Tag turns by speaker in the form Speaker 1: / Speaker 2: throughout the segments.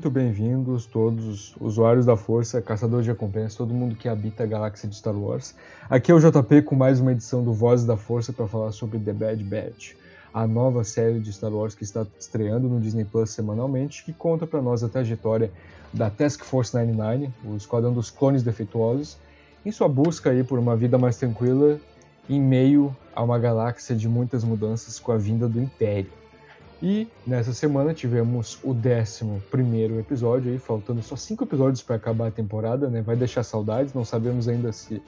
Speaker 1: Muito bem-vindos, todos os usuários da Força, caçadores de recompensas, todo mundo que habita a galáxia de Star Wars. Aqui é o JP com mais uma edição do Vozes da Força para falar sobre The Bad Batch, a nova série de Star Wars que está estreando no Disney Plus semanalmente, que conta para nós a trajetória da Task Force 99, o Esquadrão dos Clones Defeituosos, em sua busca aí por uma vida mais tranquila em meio a uma galáxia de muitas mudanças com a vinda do Império. E nessa semana tivemos o 11 episódio, aí, faltando só cinco episódios para acabar a temporada, né? Vai deixar saudades, não sabemos ainda se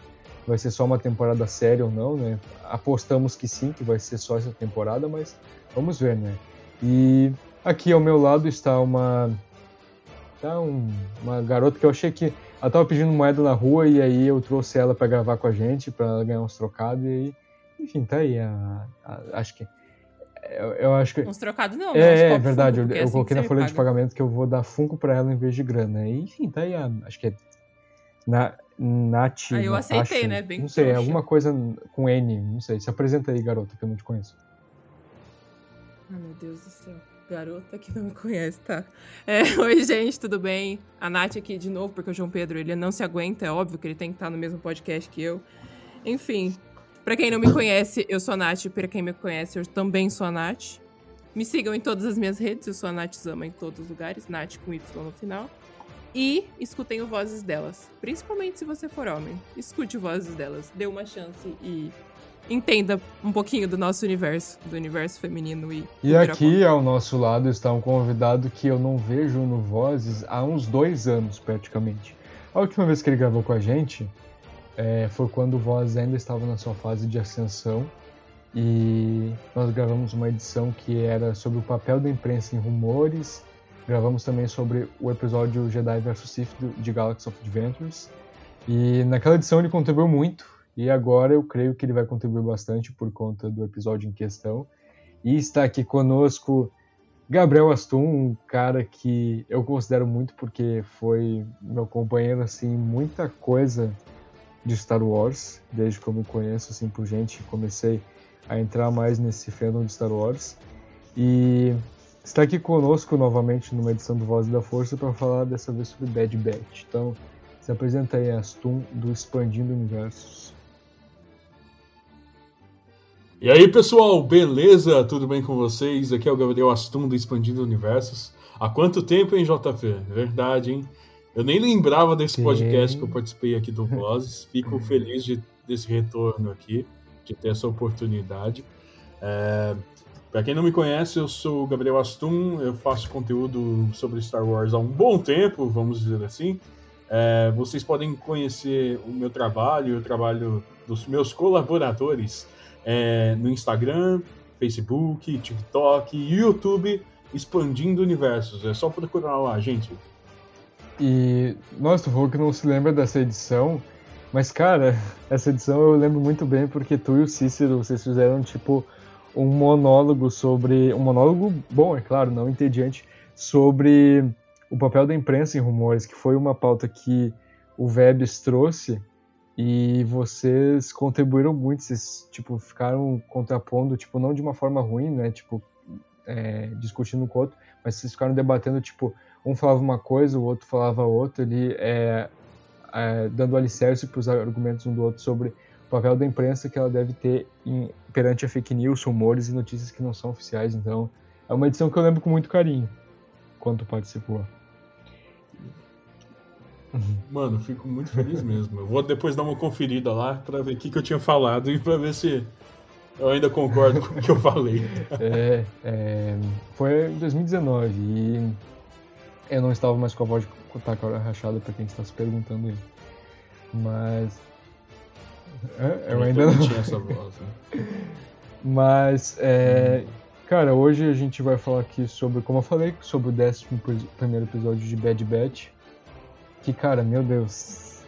Speaker 1: vai ser só uma temporada séria ou não, né? Apostamos que sim, que vai ser só essa temporada, mas vamos ver, né? E aqui ao meu lado está uma. Tá um, uma garota que eu achei que. Ela tava pedindo moeda na rua e aí eu trouxe ela para gravar com a gente, para ganhar uns trocados e aí. Enfim, tá aí. A, a, acho que eu, eu, acho que.
Speaker 2: Uns trocados não,
Speaker 1: É, é verdade. Funko, eu, eu assim coloquei na folha de pagamento que eu vou dar Funko pra ela em vez de grana. E, enfim, tá aí. A, acho que é. Na, Nath.
Speaker 2: Ah, eu aceitei, né? Bem
Speaker 1: Não sei, trouxa. alguma coisa com N. Não sei. Se apresenta aí, garota, que eu não te conheço.
Speaker 2: Ai, meu Deus do céu. Garota que não me conhece, tá? É, Oi, gente, tudo bem? A Nath aqui de novo, porque o João Pedro ele não se aguenta, é óbvio que ele tem que estar no mesmo podcast que eu. Enfim, Pra quem não me conhece, eu sou a Nath. Pra quem me conhece, eu também sou a Nath. Me sigam em todas as minhas redes. Eu sou a Nath Zama em todos os lugares. Nath com Y no final. E escutem o Vozes delas. Principalmente se você for homem. Escute o Vozes delas. Dê uma chance e entenda um pouquinho do nosso universo. Do universo feminino e...
Speaker 1: E aqui ao nosso lado está um convidado que eu não vejo no Vozes há uns dois anos, praticamente. A última vez que ele gravou com a gente é, foi quando o Voz ainda estava na sua fase de ascensão e nós gravamos uma edição que era sobre o papel da imprensa em rumores. Gravamos também sobre o episódio Jedi vs Sith de Galaxy of Adventures. E naquela edição ele contribuiu muito e agora eu creio que ele vai contribuir bastante por conta do episódio em questão. E está aqui conosco Gabriel Astum, um cara que eu considero muito porque foi meu companheiro assim, muita coisa de Star Wars, desde me conheço assim por gente, comecei a entrar mais nesse fandom de Star Wars. E está aqui conosco novamente numa edição do Voz da Força para falar dessa vez sobre Bad Batch. Então, se apresenta aí Astum do Expandindo Universos.
Speaker 3: E aí pessoal, beleza? Tudo bem com vocês? Aqui é o Gabriel Astum do Expandindo Universos. Há quanto tempo, hein, JP? Verdade, hein? Eu nem lembrava desse Sim. podcast que eu participei aqui do Vozes. Fico feliz de, desse retorno aqui, de ter essa oportunidade. É, Para quem não me conhece, eu sou o Gabriel Astum, eu faço conteúdo sobre Star Wars há um bom tempo, vamos dizer assim. É, vocês podem conhecer o meu trabalho, o trabalho dos meus colaboradores é, no Instagram, Facebook, TikTok, YouTube, Expandindo Universos. É só procurar lá, gente.
Speaker 1: E, nossa, falou que não se lembra dessa edição, mas, cara, essa edição eu lembro muito bem porque tu e o Cícero, vocês fizeram, tipo, um monólogo sobre. Um monólogo bom, é claro, não entediante, sobre o papel da imprensa em rumores, que foi uma pauta que o Vebs trouxe e vocês contribuíram muito, vocês tipo ficaram contrapondo, tipo não de uma forma ruim, né, tipo é, discutindo com o outro, mas vocês ficaram debatendo tipo um falava uma coisa, o outro falava outra, ali é, é, dando alicerce para os argumentos um do outro sobre o papel da imprensa que ela deve ter em, perante a fake news, rumores e notícias que não são oficiais. Então é uma edição que eu lembro com muito carinho quando participou.
Speaker 3: Mano, fico muito feliz mesmo. Eu vou depois dar uma conferida lá para ver o que, que eu tinha falado e para ver se eu ainda concordo com o que eu falei.
Speaker 1: É, é, foi em 2019 e eu não estava mais com a voz de tacara rachada para quem está se perguntando aí. Mas. É, eu, eu ainda não. tinha essa voz, né? Mas, é, hum. cara, hoje a gente vai falar aqui sobre, como eu falei, sobre o 11 primeiro episódio de Bad Batch que, cara, meu Deus.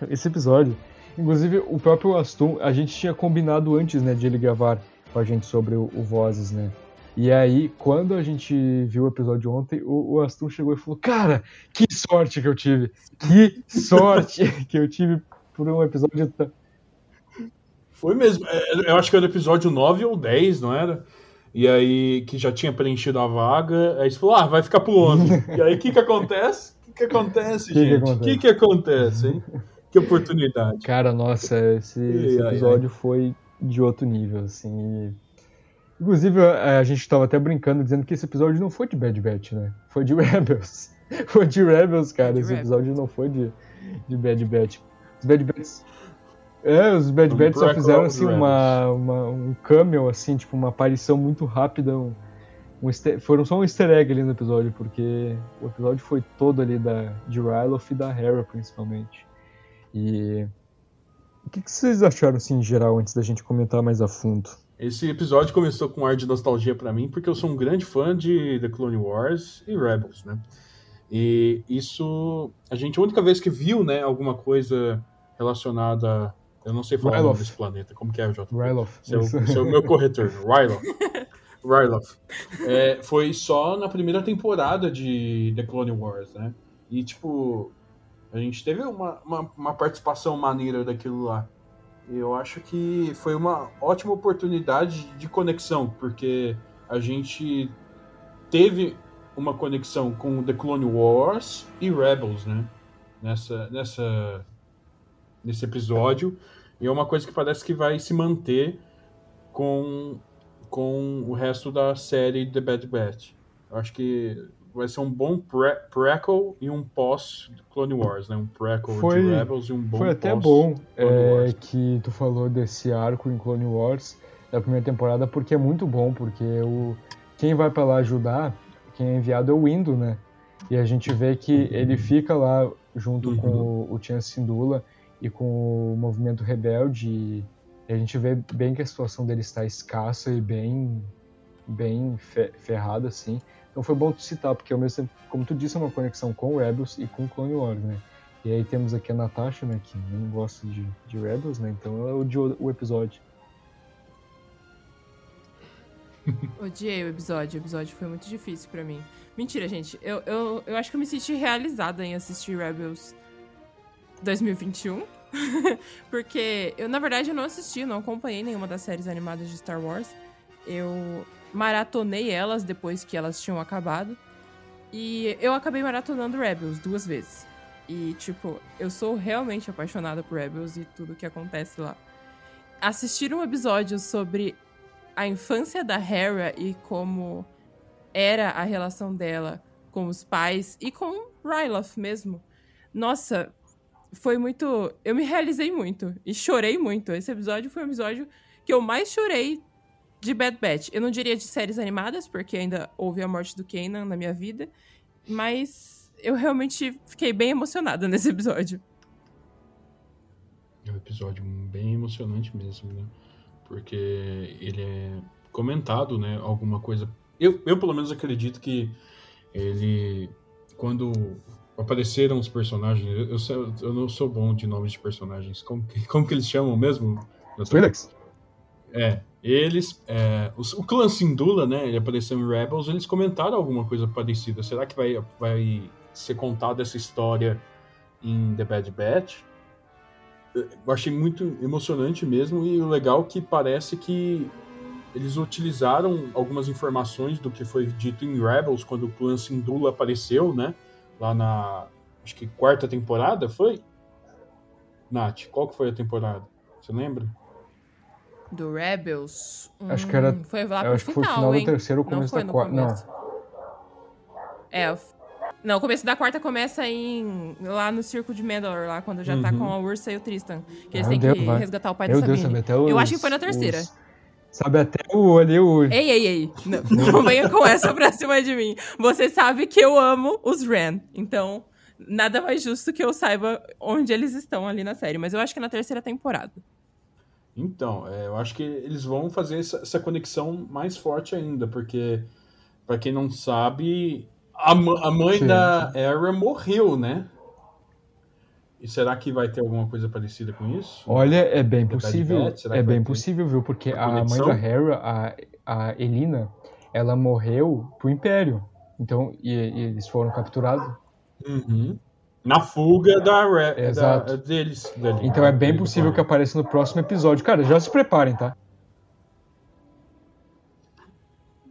Speaker 1: Esse episódio. Inclusive, o próprio Aston, a gente tinha combinado antes, né, de ele gravar com a gente sobre o, o Vozes, né? E aí, quando a gente viu o episódio ontem, o, o Aston chegou e falou: Cara, que sorte que eu tive! Que sorte que eu tive por um episódio tão.
Speaker 3: Foi mesmo. É, eu acho que era o episódio 9 ou 10, não era? E aí, que já tinha preenchido a vaga. Aí você falou: Ah, vai ficar pro 11. e aí, o que que acontece? que acontece, que gente? O que, que, acontece, hein? que oportunidade.
Speaker 1: Cara, nossa, esse, esse episódio ai, ai. foi de outro nível, assim. Inclusive, a gente estava até brincando, dizendo que esse episódio não foi de Bad Batch, né? Foi de Rebels. Foi de Rebels, cara. De esse Rebels. episódio não foi de, de Bad Batch. Os Bad Batch. É, os Bad Batch só fizeram assim uma, uma, um cameo, assim, tipo, uma aparição muito rápida, um, um easter, foram só um easter egg ali no episódio, porque o episódio foi todo ali da, de Ryloth e da Hera, principalmente. E o que, que, vocês acharam, assim, em geral, antes da gente comentar mais a fundo?
Speaker 3: Esse episódio começou com um ar de nostalgia para mim, porque eu sou um grande fã de The Clone Wars e Rebels, né? E isso, a gente, a única vez que viu, né, alguma coisa relacionada eu não sei falar Ryloth. o nome desse planeta. Como que é, Jota?
Speaker 1: Ryloth.
Speaker 3: Seu, seu meu corretor. Ryloth. Ryloth. É, foi só na primeira temporada de The Clone Wars, né? E, tipo, a gente teve uma, uma, uma participação maneira daquilo lá. Eu acho que foi uma ótima oportunidade de conexão, porque a gente teve uma conexão com The Clone Wars e Rebels, né? Nessa, nessa, nesse episódio. E é uma coisa que parece que vai se manter com com o resto da série The Bad Batch. Acho que vai ser um bom pre prequel e um pós Clone Wars, né? Um prequel foi, de Rebels e um bom
Speaker 1: Foi até bom é, que tu falou desse arco em Clone Wars da primeira temporada, porque é muito bom, porque o, quem vai para lá ajudar, quem é enviado é o Indo, né? E a gente vê que ele fica lá junto uhum. com o, o Sindula e com o movimento rebelde e e a gente vê bem que a situação dele está escassa e bem, bem ferrada, assim. Então foi bom tu citar, porque ao mesmo tempo, como tu disse, é uma conexão com Rebels e com Clone Wars, né? E aí temos aqui a Natasha, né, que não gosta de, de Rebels, né? Então ela odiou o episódio.
Speaker 2: Odiei o episódio, o episódio foi muito difícil para mim. Mentira, gente, eu, eu, eu acho que eu me senti realizada em assistir Rebels 2021. Porque eu, na verdade, eu não assisti, não acompanhei nenhuma das séries animadas de Star Wars. Eu maratonei elas depois que elas tinham acabado. E eu acabei maratonando Rebels duas vezes. E, tipo, eu sou realmente apaixonada por Rebels e tudo que acontece lá. Assistir um episódio sobre a infância da Hera e como era a relação dela com os pais e com Ryloth mesmo. Nossa, foi muito. Eu me realizei muito e chorei muito. Esse episódio foi o episódio que eu mais chorei de Bad Batch. Eu não diria de séries animadas, porque ainda houve a morte do Kanan na minha vida, mas eu realmente fiquei bem emocionada nesse episódio.
Speaker 3: É um episódio bem emocionante mesmo, né? Porque ele é comentado, né? Alguma coisa. Eu, eu pelo menos acredito que ele. Quando apareceram os personagens. Eu, eu, eu, não sou bom de nomes de personagens. Como que, como que eles chamam mesmo?
Speaker 1: Twi'leks.
Speaker 3: É, eles, é, os, o clã Sindula, né, ele apareceu em Rebels, eles comentaram alguma coisa parecida. Será que vai, vai ser contada essa história em The Bad Batch? Eu achei muito emocionante mesmo e o legal é que parece que eles utilizaram algumas informações do que foi dito em Rebels quando o clã Sindula apareceu, né? Lá na acho que quarta temporada foi? Nath, qual que foi a temporada? Você lembra?
Speaker 2: Do Rebels?
Speaker 1: Acho que era.
Speaker 2: Hum, Foi lá pro
Speaker 1: acho que foi o
Speaker 2: final,
Speaker 1: final
Speaker 2: hein?
Speaker 1: do terceiro ou começo da quarta. Não.
Speaker 2: É, não, o começo da quarta começa em lá no Circo de Mandalore, lá quando já tá
Speaker 3: Uhum.
Speaker 2: com a Ursa e o Tristan. Que eles
Speaker 1: Meu
Speaker 2: têm que
Speaker 1: Deus, vai.
Speaker 2: resgatar o pai
Speaker 1: Meu
Speaker 2: da
Speaker 1: Deus,
Speaker 2: Sabine.
Speaker 1: sabe até os,
Speaker 2: Eu acho que foi na terceira.
Speaker 1: os- sabe até o ali o.
Speaker 2: Ei, ei, ei. Não, não venha com essa pra cima de mim. Você sabe que eu amo os Ren. Então, nada mais justo que eu saiba onde eles estão ali na série. Mas eu acho que é na terceira temporada.
Speaker 3: Então, é, eu acho que eles vão fazer essa, essa conexão mais forte ainda, porque, pra quem não sabe, a, a mãe
Speaker 1: Sim,
Speaker 3: da Era morreu, né? E será que vai ter alguma coisa parecida com isso?
Speaker 1: Olha, é bem possível. É bem possível, viu? Porque a mãe da Hera, a, a Elina, ela morreu pro Império. Então, e, e eles foram capturados.
Speaker 3: Uhum. Na fuga da, da-
Speaker 1: Exato.
Speaker 3: deles. dali,
Speaker 1: Então é bem possível que apareça no próximo episódio. Cara, já se preparem, tá?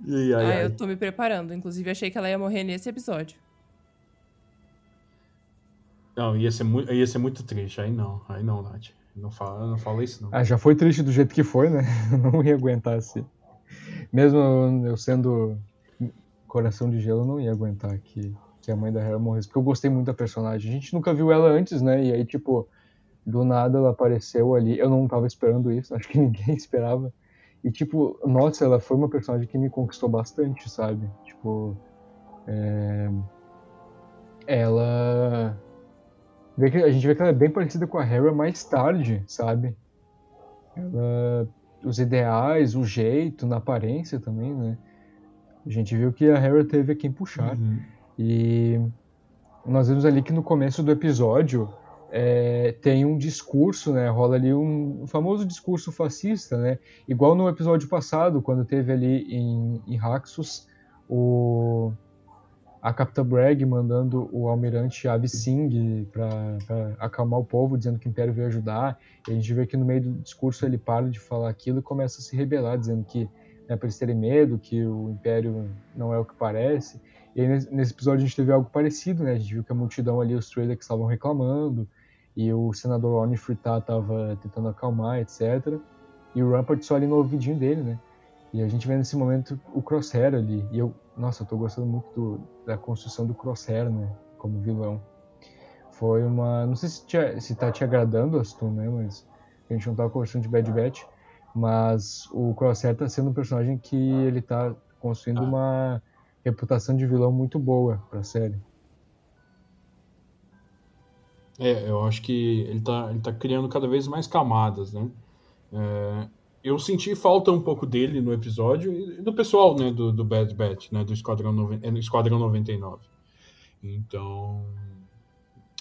Speaker 3: Ai, ai,
Speaker 2: ah,
Speaker 3: ai.
Speaker 2: eu tô me preparando. Inclusive, achei que ela ia morrer nesse episódio.
Speaker 3: Não, ia ser, muito, ia ser muito triste. Aí não, aí não, Nath. Não fala, não fala isso, não.
Speaker 1: Ah, já foi triste do jeito que foi, né? Não ia aguentar assim. Mesmo eu sendo coração de gelo, eu não ia aguentar que, a mãe da Hera morresse. Porque eu gostei muito da personagem. A gente nunca viu ela antes, né? E aí, tipo, do nada ela apareceu ali. Eu não tava esperando isso, acho que ninguém esperava. E, tipo, nossa, ela foi uma personagem que me conquistou bastante, sabe? Tipo, é... ela. A gente vê que ela é bem parecida com a Hera mais tarde, sabe? Ela... Os ideais, o jeito, na aparência também, né? A gente viu que a Hera teve a quem puxar.
Speaker 3: Uhum.
Speaker 1: E nós vemos ali que no começo do episódio é, tem um discurso, né? Rola ali um, famoso discurso fascista, né? Igual no episódio passado, quando teve ali em, em Raxus o, a Capitã Bragg mandando o almirante Avi Singh para acalmar o povo, dizendo que o Império veio ajudar. E a gente vê que no meio do discurso ele para de falar aquilo e começa a se rebelar, dizendo que é para eles terem medo, que o Império não é o que parece. E aí, nesse episódio a gente teve algo parecido, né? A gente viu que a multidão ali, os trailers estavam reclamando, e o senador Oni Fritar estava tentando acalmar, etc. E o Rampart só ali no ouvidinho dele, né? E a gente vê nesse momento o Crosshair ali. E eu, nossa, eu tô gostando muito do- da construção do Crosshair, né? Como vilão. Foi uma. Não sei se, te, se tá te agradando, Aston, né? Mas a gente não tava conversando de Bad Batch. Mas o Crosshair tá sendo um personagem que ele tá construindo
Speaker 3: Ah.
Speaker 1: uma reputação de vilão muito boa pra série.
Speaker 3: É, eu acho que ele tá, ele tá criando cada vez mais camadas, né? É, eu senti falta um pouco dele no episódio e do pessoal, né, do, do Bad Batch, né, do Esquadrão, noven- é, Esquadrão 99. Então,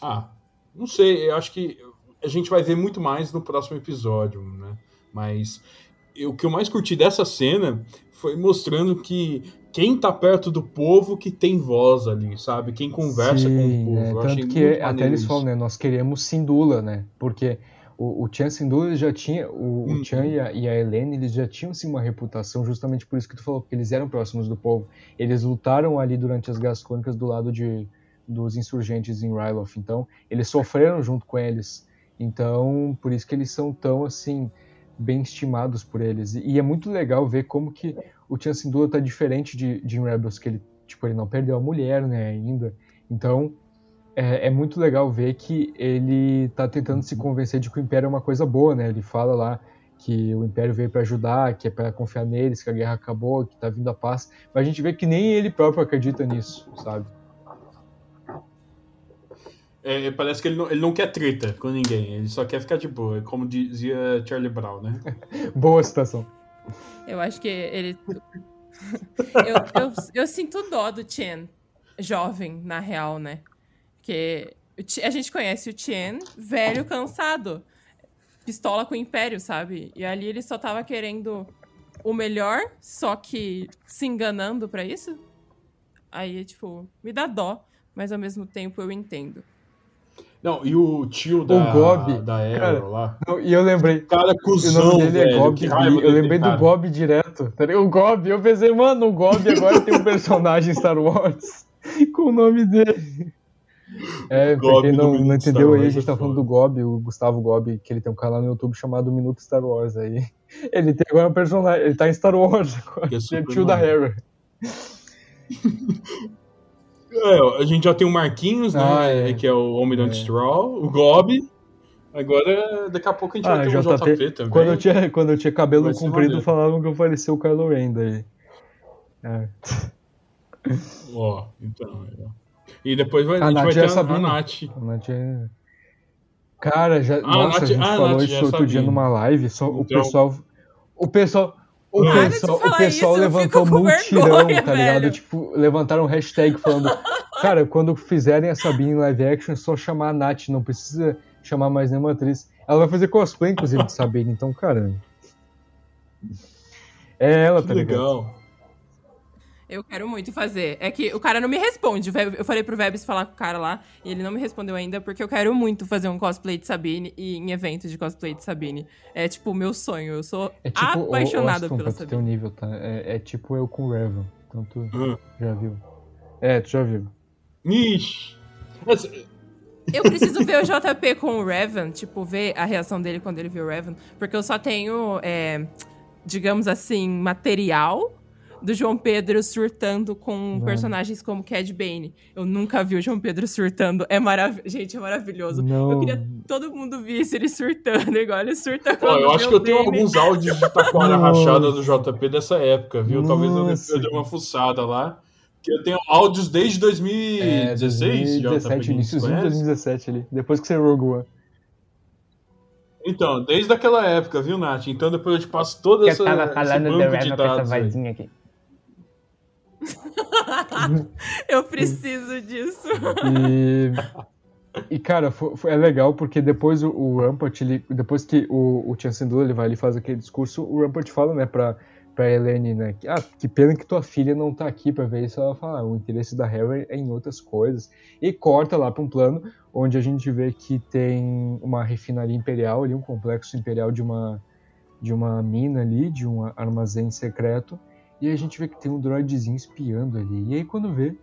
Speaker 3: ah, não sei, eu acho que a gente vai ver muito mais no próximo episódio, né? Mas eu- o que eu mais curti dessa cena foi mostrando que quem tá perto do povo que tem voz ali, sabe? Quem conversa com o
Speaker 1: Sim,
Speaker 3: povo.
Speaker 1: é, tanto que até eles falam, né? Nós queremos Sindula, né? Porque o, o Chan Sindula já tinha, o, o
Speaker 3: Uhum.
Speaker 1: Chan e a, e a Helene, eles já tinham assim, uma reputação, justamente por isso que tu falou, porque eles eram próximos do povo. Eles lutaram ali durante as guerras crônicas do lado de, dos insurgentes em Ryloth, então eles sofreram junto com eles. Então, por isso que eles são tão assim bem estimados por eles. E é muito legal ver como que o Chan Sindula tá diferente de, de Rebels, que ele, tipo, ele não perdeu a mulher, né, ainda. Então, é, é muito legal ver que ele tá tentando se convencer de que o Império é uma coisa boa, né? Ele fala lá que o Império veio para ajudar, que é para confiar neles, que a guerra acabou, que tá vindo a paz. Mas a gente vê que nem ele próprio acredita nisso, sabe?
Speaker 3: É, parece que ele não, ele não quer treta com ninguém, ele só quer ficar de boa, como dizia Charlie Brown, né?
Speaker 1: Boa citação.
Speaker 2: Eu acho que ele. eu, eu, eu sinto dó do Chen, jovem, na real, né? Porque a gente conhece o Chen, velho, cansado. pistola com o Império, sabe? E ali ele só tava querendo o melhor, só que se enganando para isso. Aí, tipo, me dá dó, mas ao mesmo tempo eu entendo.
Speaker 3: Não, e o tio da,
Speaker 1: o Gob,
Speaker 3: da Arrow
Speaker 1: cara,
Speaker 3: lá.
Speaker 1: Não, e eu lembrei.
Speaker 3: Cara, cuzão,
Speaker 1: o nome dele
Speaker 3: velho,
Speaker 1: é Gob. Eu lembrei
Speaker 3: cara.
Speaker 1: do Gob direto. tá? O Gob, eu pensei, mano, o Gob agora tem um personagem Star Wars com o nome dele. É, pra quem não, não entendeu aí, a gente
Speaker 3: é
Speaker 1: tá falando do Gob, o Gustavo Gob, que ele tem um canal no YouTube chamado Minuto Star Wars aí. Ele tem agora um personagem, ele tá em Star Wars agora.
Speaker 3: Que é
Speaker 1: é
Speaker 3: super
Speaker 1: tio da
Speaker 3: maneiro. É, a gente já tem o Marquinhos, né?
Speaker 1: Ah, é.
Speaker 3: Que é o Homem
Speaker 1: É.
Speaker 3: do Stroll, o Gob. Agora, daqui a pouco a gente
Speaker 1: Ah,
Speaker 3: vai ter
Speaker 1: JP,
Speaker 3: JP também.
Speaker 1: Quando eu tinha, quando eu tinha cabelo comprido, falavam que eu parecia o Kylo Ren daí. É.
Speaker 3: Ó, então. é. E depois vai,
Speaker 1: A
Speaker 3: a, gente
Speaker 1: Nath
Speaker 3: vai
Speaker 1: é
Speaker 3: ter
Speaker 1: a
Speaker 3: a, a. Nath.
Speaker 1: A Nath é- Cara, já,
Speaker 3: Ah,
Speaker 1: nossa,
Speaker 3: Nath-
Speaker 1: a gente
Speaker 3: ah,
Speaker 1: falou
Speaker 3: Nath
Speaker 1: isso outro dia
Speaker 3: sabia.
Speaker 1: numa live, só o
Speaker 3: Então-
Speaker 1: pessoal o pessoal o
Speaker 3: Para
Speaker 1: pessoal, o pessoal
Speaker 2: isso,
Speaker 1: levantou multirão,
Speaker 2: vergonha,
Speaker 1: tá ligado?
Speaker 2: velho.
Speaker 1: Tipo, levantaram um hashtag falando, cara, quando fizerem a Sabine em live action, é só chamar a Nath, não precisa chamar mais nenhuma atriz. Ela vai fazer cosplay, inclusive, de Sabine, então, cara. É ela,
Speaker 3: Que
Speaker 1: tá ligado?
Speaker 3: legal.
Speaker 2: Eu quero muito fazer. É que o cara não me responde. O Eu falei pro Vebs falar com o cara lá e ele não me respondeu ainda porque eu quero muito fazer um cosplay de Sabine e em evento de cosplay de Sabine. É tipo o meu sonho. Eu sou
Speaker 1: É tipo,
Speaker 2: apaixonada
Speaker 1: Aston,
Speaker 2: pela Sabine.
Speaker 1: nível, tá? É, é tipo eu com o Revan. Então tu
Speaker 3: Hum.
Speaker 1: já viu. É, tu já viu.
Speaker 3: Ixi. Essa-
Speaker 2: Eu preciso ver o JP com o Revan, tipo, ver a reação dele quando ele viu o Revan, porque eu só tenho, é, digamos assim, material do João Pedro surtando com personagens como Cad Bane. Eu nunca vi o João Pedro surtando. É maravilhoso. Gente, é maravilhoso.
Speaker 1: Não.
Speaker 2: Eu queria que todo mundo visse ele surtando, igual ele surta quando
Speaker 3: eu acho que eu tenho
Speaker 2: Bane.
Speaker 3: alguns áudios de taquara rachada do JP dessa época, viu? Talvez eu dê-
Speaker 1: Nossa.
Speaker 3: eu dê uma fuçada lá. Que eu tenho áudios desde 2016, JP,
Speaker 1: 2017,
Speaker 3: que
Speaker 1: iníciozinho de
Speaker 3: conhece.
Speaker 1: 2017 ali. Depois que você Rogue One.
Speaker 3: Então, desde aquela época, viu, Nath? Então depois eu te passo toda essa,
Speaker 4: Eu tava falando do
Speaker 3: banco de
Speaker 4: Revan com essa vozinha aqui.
Speaker 2: Eu preciso disso.
Speaker 1: E, e cara, foi, foi- é legal porque depois o, o Rampart, ele, depois que o, o Chancellor ele vai ali e faz aquele discurso, o Rampart fala, né, pra, pra Helene, né, que, ah, que pena que tua filha não tá aqui pra ver isso. Ela fala, ah, o interesse da Harry é em outras coisas. E corta lá pra um plano onde a gente vê que tem uma refinaria imperial ali, um complexo imperial de uma, de uma mina ali, de um armazém secreto. E aí a gente vê que tem um droidzinho espiando ali. E aí quando vê,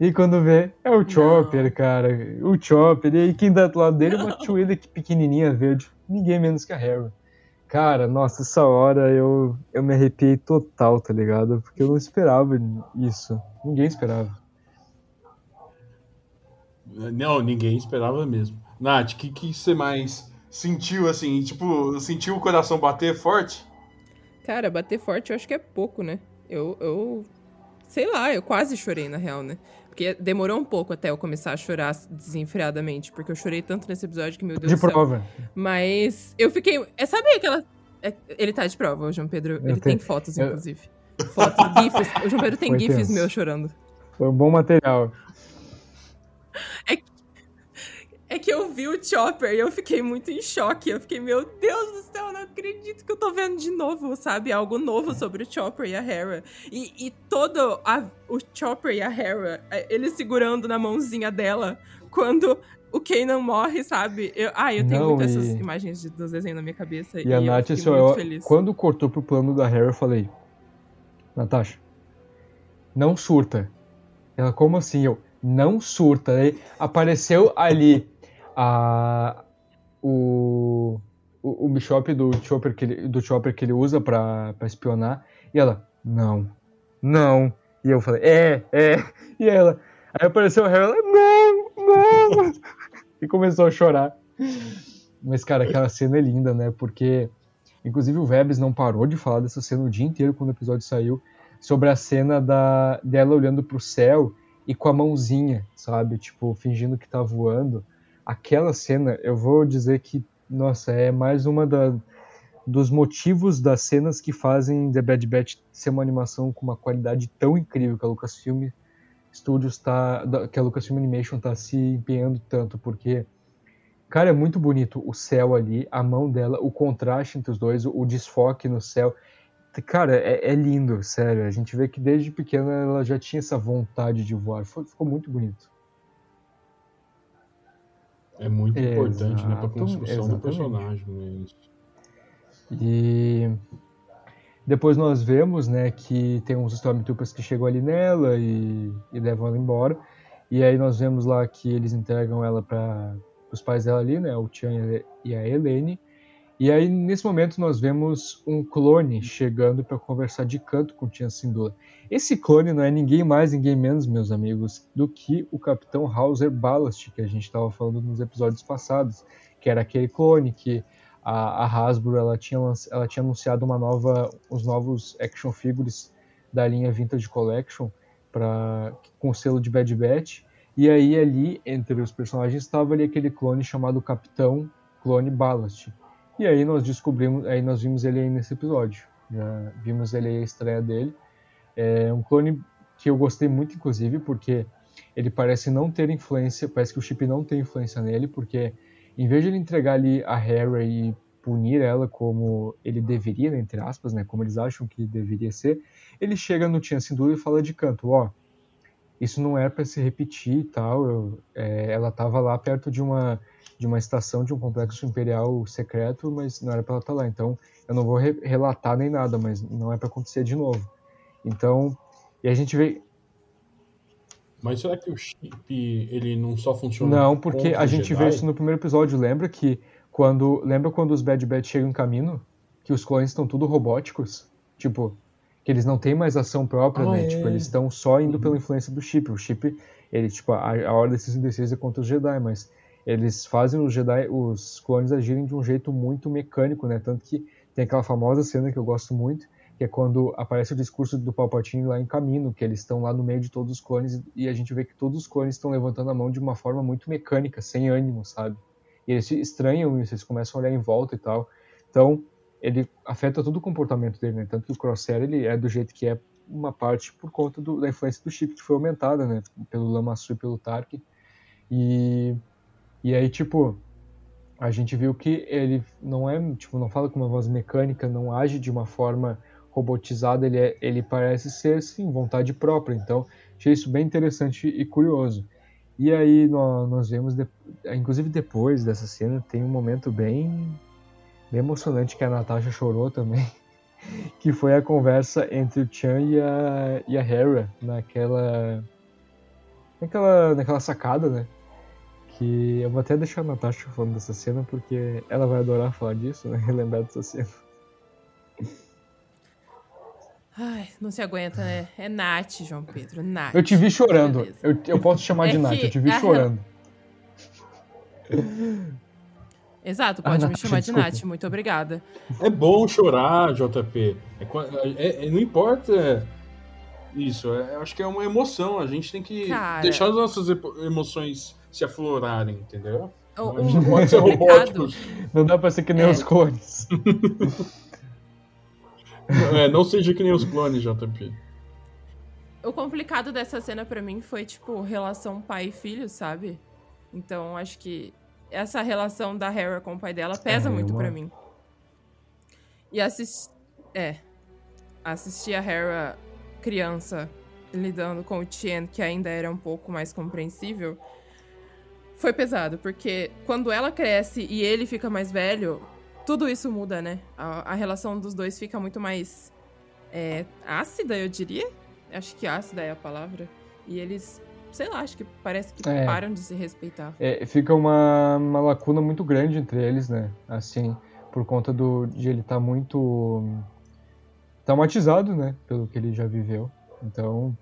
Speaker 1: e quando vê, é o Chopper, cara. O Chopper. E aí quem tá do lado dele é uma Twi'lek pequenininha verde. Ninguém menos que a Harry. Cara, nossa, essa hora eu, eu me arrepiei total, tá ligado? Porque eu não esperava isso. Ninguém esperava.
Speaker 3: Não, ninguém esperava mesmo. Nath, o que, que você mais sentiu, assim? Tipo, sentiu o coração bater forte?
Speaker 2: Cara, bater forte eu acho que é pouco, né? Eu, eu. Sei lá, eu quase chorei, na real, né? Porque demorou um pouco até eu começar a chorar desenfreadamente, porque eu chorei tanto nesse episódio que, meu Deus
Speaker 1: De
Speaker 2: do céu.
Speaker 1: prova.
Speaker 2: Mas eu fiquei. É, sabe aquela. é- ele tá de prova, o João Pedro. Ele tem
Speaker 1: tenho-
Speaker 2: fotos,
Speaker 1: eu-
Speaker 2: inclusive. Fotos, gifs. O João Pedro tem
Speaker 1: Foi
Speaker 2: gifs meus chorando.
Speaker 1: Foi um bom material.
Speaker 2: É que eu vi o Chopper e eu fiquei muito em choque. Eu fiquei, meu Deus do céu, eu não acredito que eu tô vendo de novo, sabe? Algo novo sobre o Chopper e a Hera. E, e todo a- o Chopper e a Hera, é, eles segurando na mãozinha dela quando o Kanan morre, sabe? Eu, ah, eu tenho
Speaker 1: Não,
Speaker 2: muitas essas
Speaker 1: e-
Speaker 2: imagens de, dos desenhos na minha cabeça.
Speaker 1: E a
Speaker 2: eu
Speaker 1: Nath, assim,
Speaker 2: muito
Speaker 1: ó,
Speaker 2: feliz.
Speaker 1: quando cortou pro plano da Harry, eu falei: Natasha, não surta. Ela, como assim? Eu, não surta. Aí apareceu ali a, o, o, o Bishop do Chopper que ele, do Chopper que ele usa pra espionar. E ela, não, não. E eu falei, é, é. E ela, aí apareceu a Harry, ela, não, não. e começou a chorar. Mas, cara, aquela cena é linda, né? Porque, inclusive, o Vebs não parou de falar dessa cena o dia inteiro quando o episódio saiu, sobre a cena da, dela olhando pro céu e com a mãozinha, sabe? Tipo, fingindo que tá voando. Aquela cena, eu vou dizer que, nossa, é mais uma da, dos motivos das cenas que fazem The Bad Batch ser uma animação com uma qualidade tão incrível que a Lucasfilm Studios tá, que a Lucasfilm Animation tá se empenhando tanto, porque Cara, é muito bonito o céu ali, a mão dela, o contraste entre os dois, o, desfoque no céu. Cara, é, é, lindo, sério. A gente vê que desde pequena ela já tinha essa vontade de voar. Ficou muito bonito.
Speaker 3: É muito Exato, importante, né, pra construção exatamente. do personagem. Né?
Speaker 1: E depois nós vemos, né, que tem uns Stormtroopers que chegam ali nela e, e levam ela embora. E aí nós vemos lá que eles entregam ela para os pais dela ali, né, o Tian e a Helene. E aí nesse momento nós vemos um clone chegando para conversar de canto com o Tian Sindula. Esse clone não é ninguém mais, ninguém menos, meus amigos, do que o Capitão Hauser Ballast, que a gente estava falando nos episódios passados, que era aquele clone que a, a Hasbro ela tinha, ela tinha anunciado uma nova, os novos action figures da linha Vintage Collection para com o selo de Bad Batch. E aí ali entre os personagens estava ali aquele clone chamado Capitão Clone Ballast. E aí nós descobrimos, aí nós vimos ele aí nesse episódio. Já vimos ele aí a estreia dele. É um clone que eu gostei muito inclusive porque ele parece não ter influência, parece que o chip não tem influência nele, porque em vez de ele entregar ali a Hera e punir ela como ele deveria, né, entre aspas, né, como eles acham que deveria ser, ele chega no Tia Sindula e fala de canto, ó, isso não é para se repetir e tal, eu, é, ela estava lá perto de uma de uma estação de um complexo imperial secreto, mas não era para ela estar tá lá, então eu não vou re relatar nem nada, mas não é para acontecer de novo. Então, e a gente vê
Speaker 3: mas será que o chip ele não só funciona?
Speaker 1: Não, porque a gente Jedi? vê isso no primeiro episódio. Lembra que quando lembra quando os Bad Batch chegam em caminho, que os clones estão tudo robóticos, tipo que eles não têm mais ação própria, ah, né? É. Tipo eles estão só indo uhum. pela influência do chip. O chip, ele tipo a, a Ordem 66 é contra os Jedi, mas eles fazem os Jedi, os clones agirem de um jeito muito mecânico, né? Tanto que tem aquela famosa cena que eu gosto muito, que é quando aparece o discurso do Palpatine lá em caminho, que eles estão lá no meio de todos os clones e a gente vê que todos os clones estão levantando a mão de uma forma muito mecânica, sem ânimo, sabe? E eles se estranham isso, eles começam a olhar em volta e tal. Então, ele afeta todo o comportamento dele, né? Tanto que o Crosshair, ele é do jeito que é uma parte por conta do, da influência do chip que foi aumentada, né? Pelo Lamassu e pelo Tark. E, e aí, tipo, a gente viu que ele não é, tipo, não fala com uma voz mecânica, não age de uma forma robotizado, ele, é, ele parece ser, sim, vontade própria. Então, achei isso bem interessante e curioso. E aí nós, nós vemos, de, inclusive depois dessa cena, tem um momento bem, bem emocionante que a Natasha chorou também, que foi a conversa entre o Chan e a, e a Hera naquela, naquela, naquela sacada, né? Que eu vou até deixar a Natasha falando dessa cena, porque ela vai adorar falar disso, né? Relembrar dessa cena.
Speaker 2: Ai, não se aguenta, né? É Nath, João Pedro, Nath.
Speaker 1: Eu te vi chorando. Eu, eu posso chamar é de Nath, eu te vi chorando.
Speaker 2: Exato, pode ah, me Nath, chamar desculpa. de Nath, muito obrigada.
Speaker 3: É bom chorar, JP. É, é, é, não importa isso, é, acho que é uma emoção. A gente tem que Cara... deixar as nossas emoções se aflorarem, entendeu? O, a gente não pode ser robótico.
Speaker 1: Não dá pra ser que nem é. os cores.
Speaker 3: É, não seja que nem os clones, JP.
Speaker 2: O complicado dessa cena para mim foi, tipo, relação pai e filho, sabe? Então, acho que essa relação da Hera com o pai dela pesa é, muito para mim. E assistir. É. Assistir a Hera criança lidando com o Tien, que ainda era um pouco mais compreensível, foi pesado, porque quando ela cresce e ele fica mais velho, tudo isso muda, né? A, a relação dos dois fica muito mais é, ácida, eu diria. Acho que ácida é a palavra. E eles, sei lá, acho que parece que é, param de se respeitar.
Speaker 1: É, fica uma, uma lacuna muito grande entre eles, né? Assim, por conta do, de ele estar tá muito traumatizado, né? Pelo que ele já viveu. Então.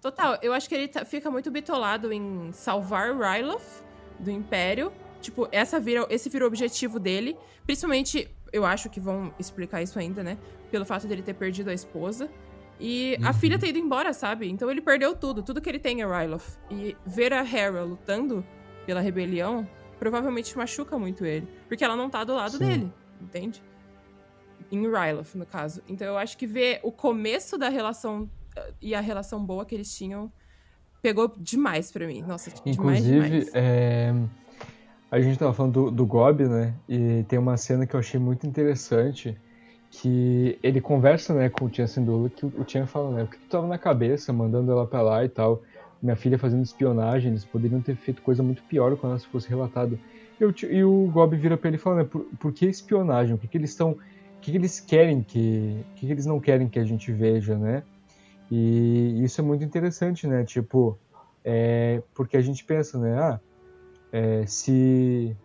Speaker 2: Total, eu acho que ele tá, fica muito bitolado em salvar Ryloth do Império Tipo, essa vira, esse vira o objetivo dele. Principalmente, eu acho que vão explicar isso ainda, né? Pelo fato dele ter perdido a esposa. E uhum. a filha ter ido embora, sabe? Então ele perdeu tudo. Tudo que ele tem é Ryloth. E ver a Hera lutando pela rebelião provavelmente machuca muito ele. Porque ela não tá do lado Sim. dele, entende? Em Ryloth, no caso. Então eu acho que ver o começo da relação e a relação boa que eles tinham pegou demais pra mim. Nossa,
Speaker 1: Inclusive,
Speaker 2: demais, demais.
Speaker 1: É... a gente tava falando do, do Gob, né? E tem uma cena que eu achei muito interessante, que ele conversa, né, com o Tia Sindula, que o Tia fala, né, o que tu tava na cabeça, mandando ela pra lá e tal, minha filha fazendo espionagem, eles poderiam ter feito coisa muito pior quando ela fosse relatado. E o, e o Gob vira pra ele e fala, né, por, por que espionagem? O que, que eles estão... O que, que eles querem que... O que, que eles não querem que a gente veja, né? E isso é muito interessante, né? Tipo, é, porque a gente pensa, né? Ah, é, se,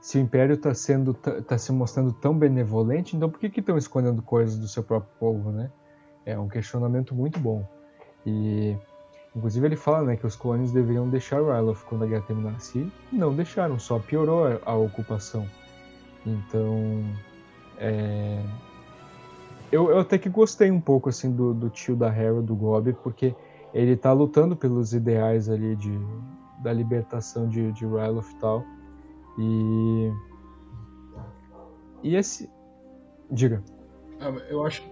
Speaker 1: se o Império está sendo tá se mostrando tão benevolente, então por que estão escondendo coisas do seu próprio povo, né? É um questionamento muito bom. E inclusive ele fala, né, que os clones deveriam deixar Ryloth quando a guerra terminasse. E não deixaram, só piorou a, a ocupação. Então, é, eu, eu até que gostei um pouco assim do, do tio da Hera, do Gob, porque ele tá lutando pelos ideais ali de, da libertação de, de Ryloth e tal. E. E esse. Diga.
Speaker 3: Ah, eu acho.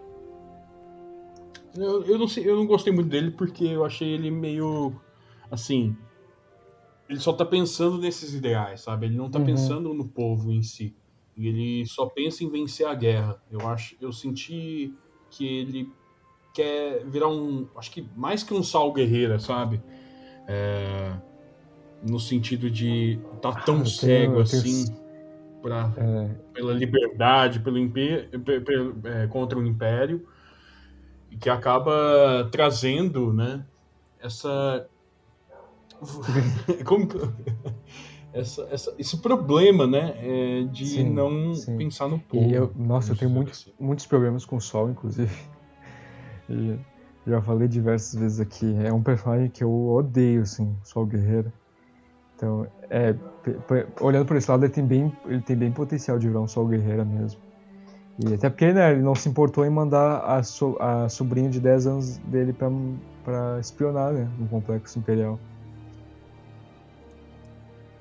Speaker 3: Eu, eu, não sei, eu não gostei muito dele porque eu achei ele meio. Assim. Ele só tá pensando nesses ideais, sabe? Ele não tá uhum. pensando no povo em si. E ele só pensa em vencer a guerra. Eu acho, eu senti que ele quer virar um, acho que mais que um Sal Guerreira, sabe? É, no sentido de estar tá tão ah, cego tenho, assim tenho... Pra, é... pela liberdade, pelo império, é, contra o império, e que acaba trazendo, né? Essa como essa, essa, esse problema, né? É de sim, não sim. pensar no povo.
Speaker 1: Eu, nossa, eu tenho muito, assim. muitos problemas com o Sol, inclusive. E já falei diversas vezes aqui. É um personagem que eu odeio, assim, Sol Guerreiro. Então, é, olhando por esse lado, ele tem bem, ele tem bem potencial de virar um Sol Guerreira mesmo. E até porque né, ele não se importou em mandar a, so, a sobrinha de 10 anos dele pra, pra espionar né, no Complexo Imperial.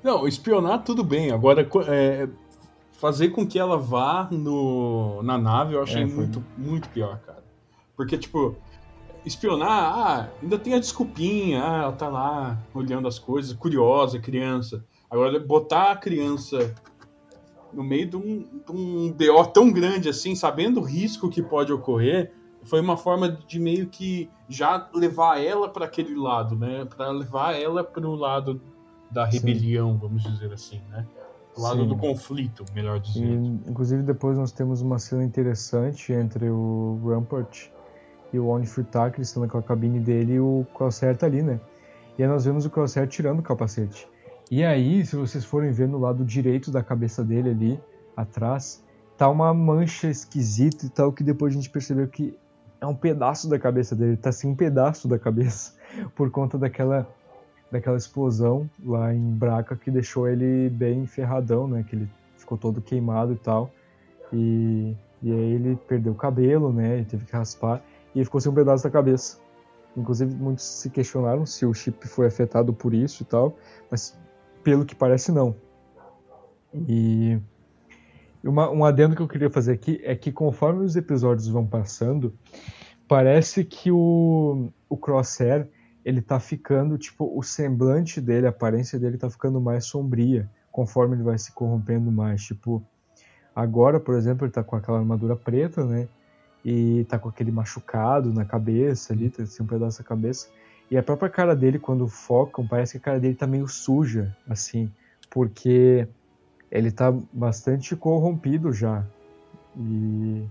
Speaker 3: Não, espionar tudo bem. Agora, é, fazer com que ela vá no, na nave eu achei é, muito, muito pior, cara. Porque, tipo, espionar, ah, ainda tem a desculpinha, ah, ela tá lá olhando as coisas, curiosa, criança. Agora, botar a criança no meio de um, de um BO tão grande assim, sabendo o risco que pode ocorrer, foi uma forma de meio que já levar ela para aquele lado, né? Para levar ela para o lado da rebelião, Sim. vamos dizer assim, né? Do lado Sim. do conflito, melhor dizendo.
Speaker 1: E, inclusive depois nós temos uma cena interessante entre o Rampart e o Onifritar, que eles estão naquela cabine dele e o Crosshair tá ali, né? E aí nós vemos o Crosshair tirando o capacete. E aí, se vocês forem ver no lado direito da cabeça dele ali, atrás, tá uma mancha esquisita e tal, que depois a gente percebeu que é um pedaço da cabeça dele, tá assim um pedaço da cabeça, por conta daquela daquela explosão lá em Braca que deixou ele bem ferradão, né? Que ele ficou todo queimado e tal. E, e aí ele perdeu o cabelo, né? Ele teve que raspar e ficou sem um pedaço da cabeça. Inclusive, muitos se questionaram se o chip foi afetado por isso e tal, mas pelo que parece, não. E uma, um adendo que eu queria fazer aqui é que conforme os episódios vão passando, parece que o, o Crosshair ele tá ficando, tipo, o semblante dele, a aparência dele tá ficando mais sombria, conforme ele vai se corrompendo mais. Tipo, agora, por exemplo, ele tá com aquela armadura preta, né? E tá com aquele machucado na cabeça ali, tá assim, um pedaço da cabeça. E a própria cara dele, quando focam, parece que a cara dele tá meio suja, assim, porque ele tá bastante corrompido já. E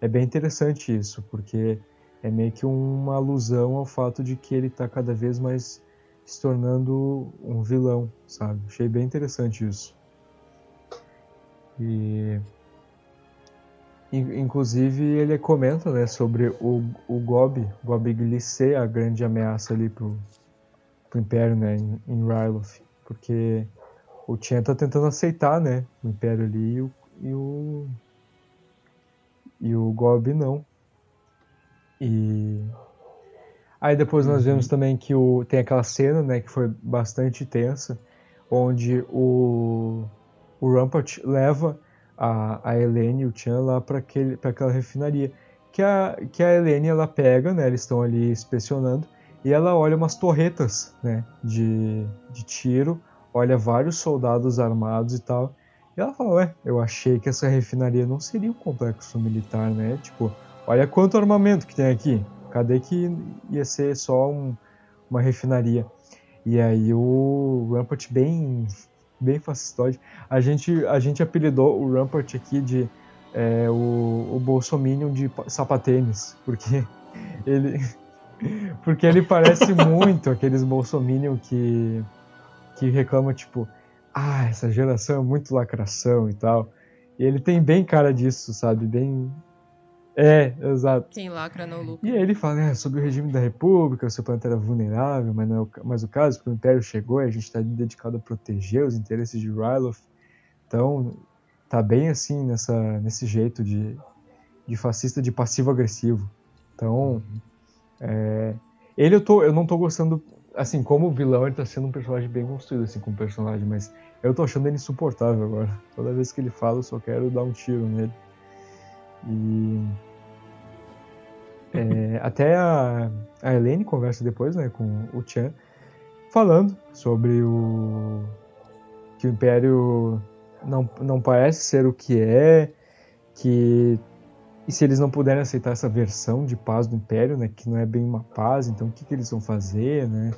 Speaker 1: é bem interessante isso, porque é meio que uma alusão ao fato de que ele está cada vez mais se tornando um vilão, sabe? Achei bem interessante isso. E inclusive ele comenta, né, sobre o, o Gob, Gob Glissé, a grande ameaça ali pro, pro Império, né, em, em Ryloth, porque o Tien tá tentando aceitar, né, o Império ali e o, e o, e o Gob não. E aí depois nós vemos uhum. também que o tem aquela cena, né, que foi bastante tensa, onde o o Rampart leva a, a Helene e o Chan lá para aquele para aquela refinaria que a que a Helene ela pega, né, eles estão ali inspecionando e ela olha umas torretas, né, de, de tiro, olha vários soldados armados e tal. E ela fala, ué, eu achei que essa refinaria não seria um complexo militar, né? Tipo, olha quanto armamento que tem aqui. Cadê que ia ser só um, uma refinaria? E aí o Rampart bem bem fascistoide. A gente, a gente apelidou o Rampart aqui de é, o, o Bolsominion de sapatênis, porque ele porque ele parece muito aqueles Bolsominion que que reclamam tipo, ah, essa geração é muito lacração e tal. E ele tem bem cara disso, sabe? Bem é, exato.
Speaker 2: Quem lacra não lucra.
Speaker 1: E aí ele fala, né, sobre o regime da República, o seu planeta era vulnerável, mas não é o, mas o caso, porque o Império chegou e a gente está dedicado a proteger os interesses de Ryloth. Então, tá bem assim nessa, nesse jeito de, de fascista de passivo-agressivo. Então, é, ele eu, tô, eu não tô gostando, assim, como vilão ele tá sendo um personagem bem construído, assim, como personagem, mas eu tô achando ele insuportável agora. Toda vez que ele fala, eu só quero dar um tiro nele. E é, até a, a Helene conversa depois né, com o Chan, falando sobre o que o Império não, não parece ser o que é, que e se eles não puderem aceitar essa versão de paz do Império, né, que não é bem uma paz, então o que, que eles vão fazer, né?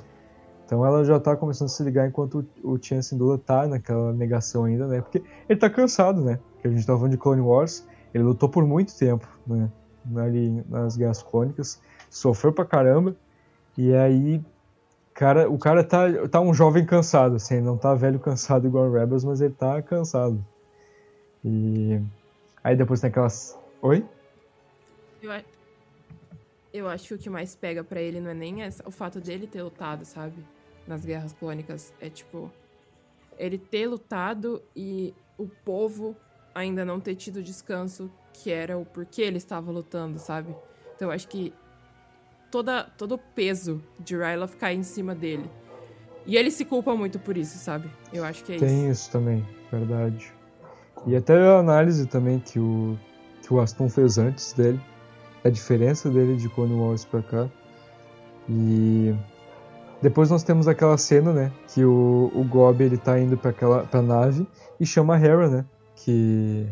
Speaker 1: Então ela já está começando a se ligar enquanto o, Tian Sindula tá naquela negação ainda, né? Porque ele está cansado, né? Que a gente estava falando de Clone Wars, ele lutou por muito tempo, né? Ali nas Guerras Clônicas, sofreu pra caramba, e aí cara, o cara tá, tá um jovem cansado, assim, não tá velho cansado igual o Rebels, mas ele tá cansado. E aí depois tem aquelas. Oi?
Speaker 2: Eu, eu acho que o que mais pega para ele não é nem o fato dele ter lutado, sabe? Nas guerras clônicas. É tipo. Ele ter lutado e o povo ainda não ter tido descanso, que era o porquê ele estava lutando, sabe? Então eu acho que toda, todo o peso de Ryloth cai em cima dele. E ele se culpa muito por isso, sabe? Eu acho que é
Speaker 1: Tem
Speaker 2: isso.
Speaker 1: Tem isso também, verdade. E até a análise também que o, que o Aston fez antes dele, a diferença dele de Clone Wars pra cá. E depois nós temos aquela cena, né, que o, o Gob ele tá indo para aquela pra nave e chama a Hera, né? Que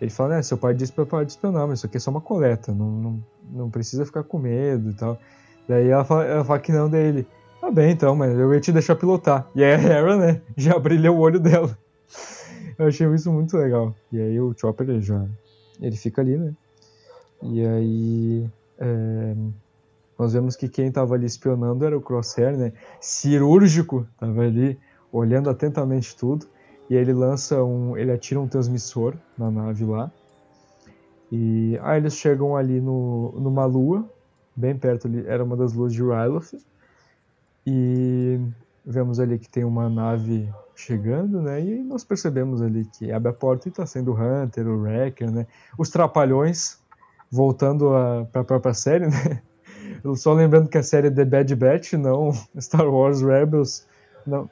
Speaker 1: ele fala, né, seu pai disse para parar de espionar, mas isso aqui é só uma coleta, não, não, não precisa ficar com medo e tal. Daí ela fala, ela fala que não dele. Tá bem então, mas eu ia te deixar pilotar. E aí a Hera, né, já brilhou o olho dela. Eu achei isso muito legal. E aí o Chopper ele já. Ele fica ali, né? E aí. É, nós vemos que quem tava ali espionando era o Crosshair, né? Cirúrgico, tava ali olhando atentamente tudo. E ele lança um. Ele atira um transmissor na nave lá. E aí eles chegam ali no, numa lua, bem perto ali, era uma das luas de Ryloth. E vemos ali que tem uma nave chegando, né? E nós percebemos ali que abre a porta e está sendo o Hunter, o Wrecker, né? Os Trapalhões, voltando a própria série, né? Só lembrando que a série é The Bad Batch, não Star Wars Rebels. Não,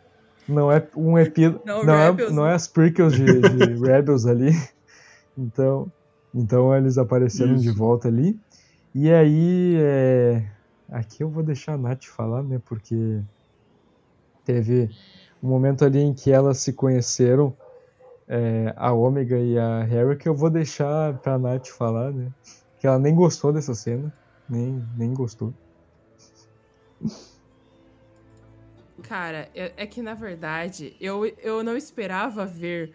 Speaker 1: não é um epílogo. Não, não, é, não é as prequels de, de Rebels ali. Então, então eles apareceram Isso. de volta ali. E aí, é... aqui eu vou deixar a Nath falar, né? Porque teve um momento ali em que elas se conheceram, é, a Ômega e a Harry, que eu vou deixar pra Nath falar, né? Que ela nem gostou dessa cena, nem, nem gostou.
Speaker 2: Cara, é, é que na verdade eu, eu não esperava ver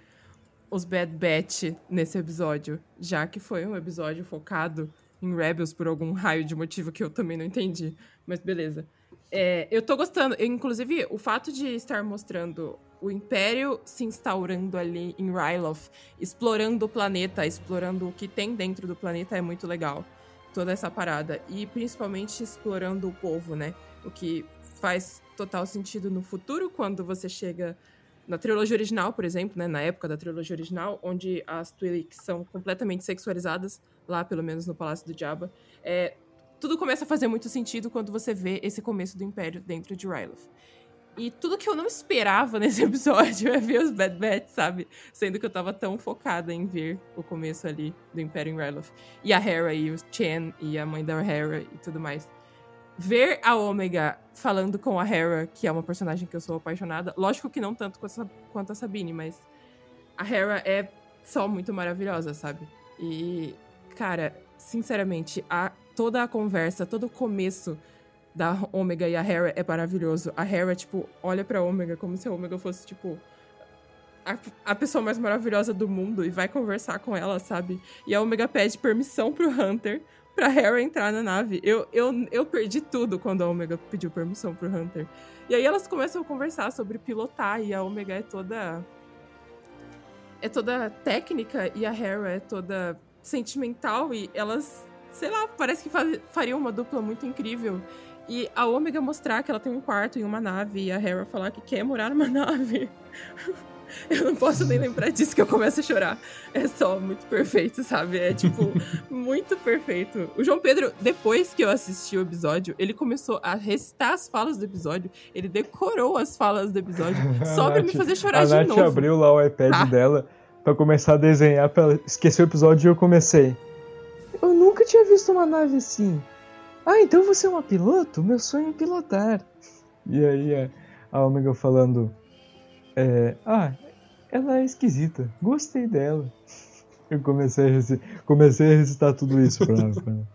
Speaker 2: os Bad Batch nesse episódio, já que foi um episódio focado em Rebels por algum raio de motivo que eu também não entendi. Mas beleza. É, eu tô gostando. Inclusive, o fato de estar mostrando o Império se instaurando ali em Ryloth, explorando o planeta, explorando o que tem dentro do planeta é muito legal. Toda essa parada. E principalmente explorando o povo, né? O que faz total sentido no futuro, quando você chega na trilogia original, por exemplo, né, na época da trilogia original, onde as Twi'leks são completamente sexualizadas, lá pelo menos no Palácio do Jabba, é, tudo começa a fazer muito sentido quando você vê esse começo do Império dentro de Ryloth. E tudo que eu não esperava nesse episódio é ver os Bad Batch, sabe? Sendo que eu tava tão focada em ver o começo ali do Império em Ryloth. E a Hera e o Chen e a mãe da Hera e tudo mais ver a Ômega falando com a Hera, que é uma personagem que eu sou apaixonada, lógico que não tanto quanto a Sabine, mas a Hera é só muito maravilhosa, sabe? E, cara, sinceramente, a, toda a conversa, todo o começo da Ômega e a Hera é maravilhoso. A Hera, tipo, olha pra Ômega como se a Ômega fosse, tipo, a, a, pessoa mais maravilhosa do mundo e vai conversar com ela, sabe? E a Omega pede permissão pro Hunter pra Hera entrar na nave. Eu, eu, eu perdi tudo quando a Omega pediu permissão pro Hunter. E aí elas começam a conversar sobre pilotar e a Omega é toda. É toda técnica e a Hera é toda sentimental e elas, sei lá, parece que fariam uma dupla muito incrível. E a Omega mostrar que ela tem um quarto em uma nave e a Hera falar que quer morar numa nave. Eu não posso nem lembrar disso que eu começo a chorar. É só muito perfeito, sabe? É tipo, muito perfeito. O João Pedro, depois que eu assisti o episódio, ele começou a recitar as falas do episódio. Ele decorou as falas do episódio só pra me fazer chorar de
Speaker 1: Nath
Speaker 2: novo.
Speaker 1: A Nath abriu lá o iPad ah. dela pra começar a desenhar, pra esquecer o episódio e eu comecei. Eu nunca tinha visto uma nave assim. Ah, então você é uma piloto? Meu sonho é pilotar. E aí a Omega falando. É, ah, ela é esquisita. Gostei dela. Eu comecei a, recitar, comecei a recitar tudo isso pra ela.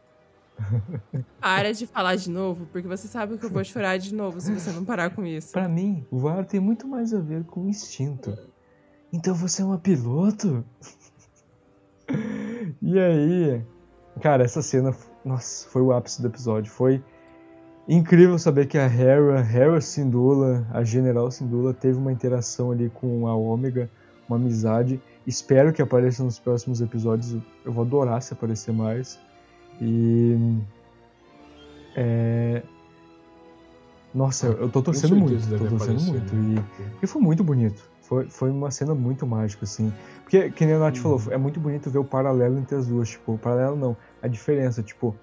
Speaker 2: Para de falar de novo, porque você sabe que eu vou chorar de novo se você não parar com isso.
Speaker 1: Para mim, o voar tem muito mais a ver com instinto. Então você é uma piloto? e aí, cara, essa cena, nossa, foi o ápice do episódio. Foi Incrível saber que a Hera, Hera Syndulla, a General Syndulla, teve uma interação ali com a Ômega, uma amizade. Espero que apareça nos próximos episódios. Eu vou adorar se aparecer mais. E. É... Nossa, eu tô torcendo muito, tô torcendo muito. E, e foi muito bonito. Foi, foi uma cena muito mágica, assim. Porque, que nem a Nath hum. falou, é muito bonito ver o paralelo entre as duas. Tipo, o paralelo não, a diferença. Tipo,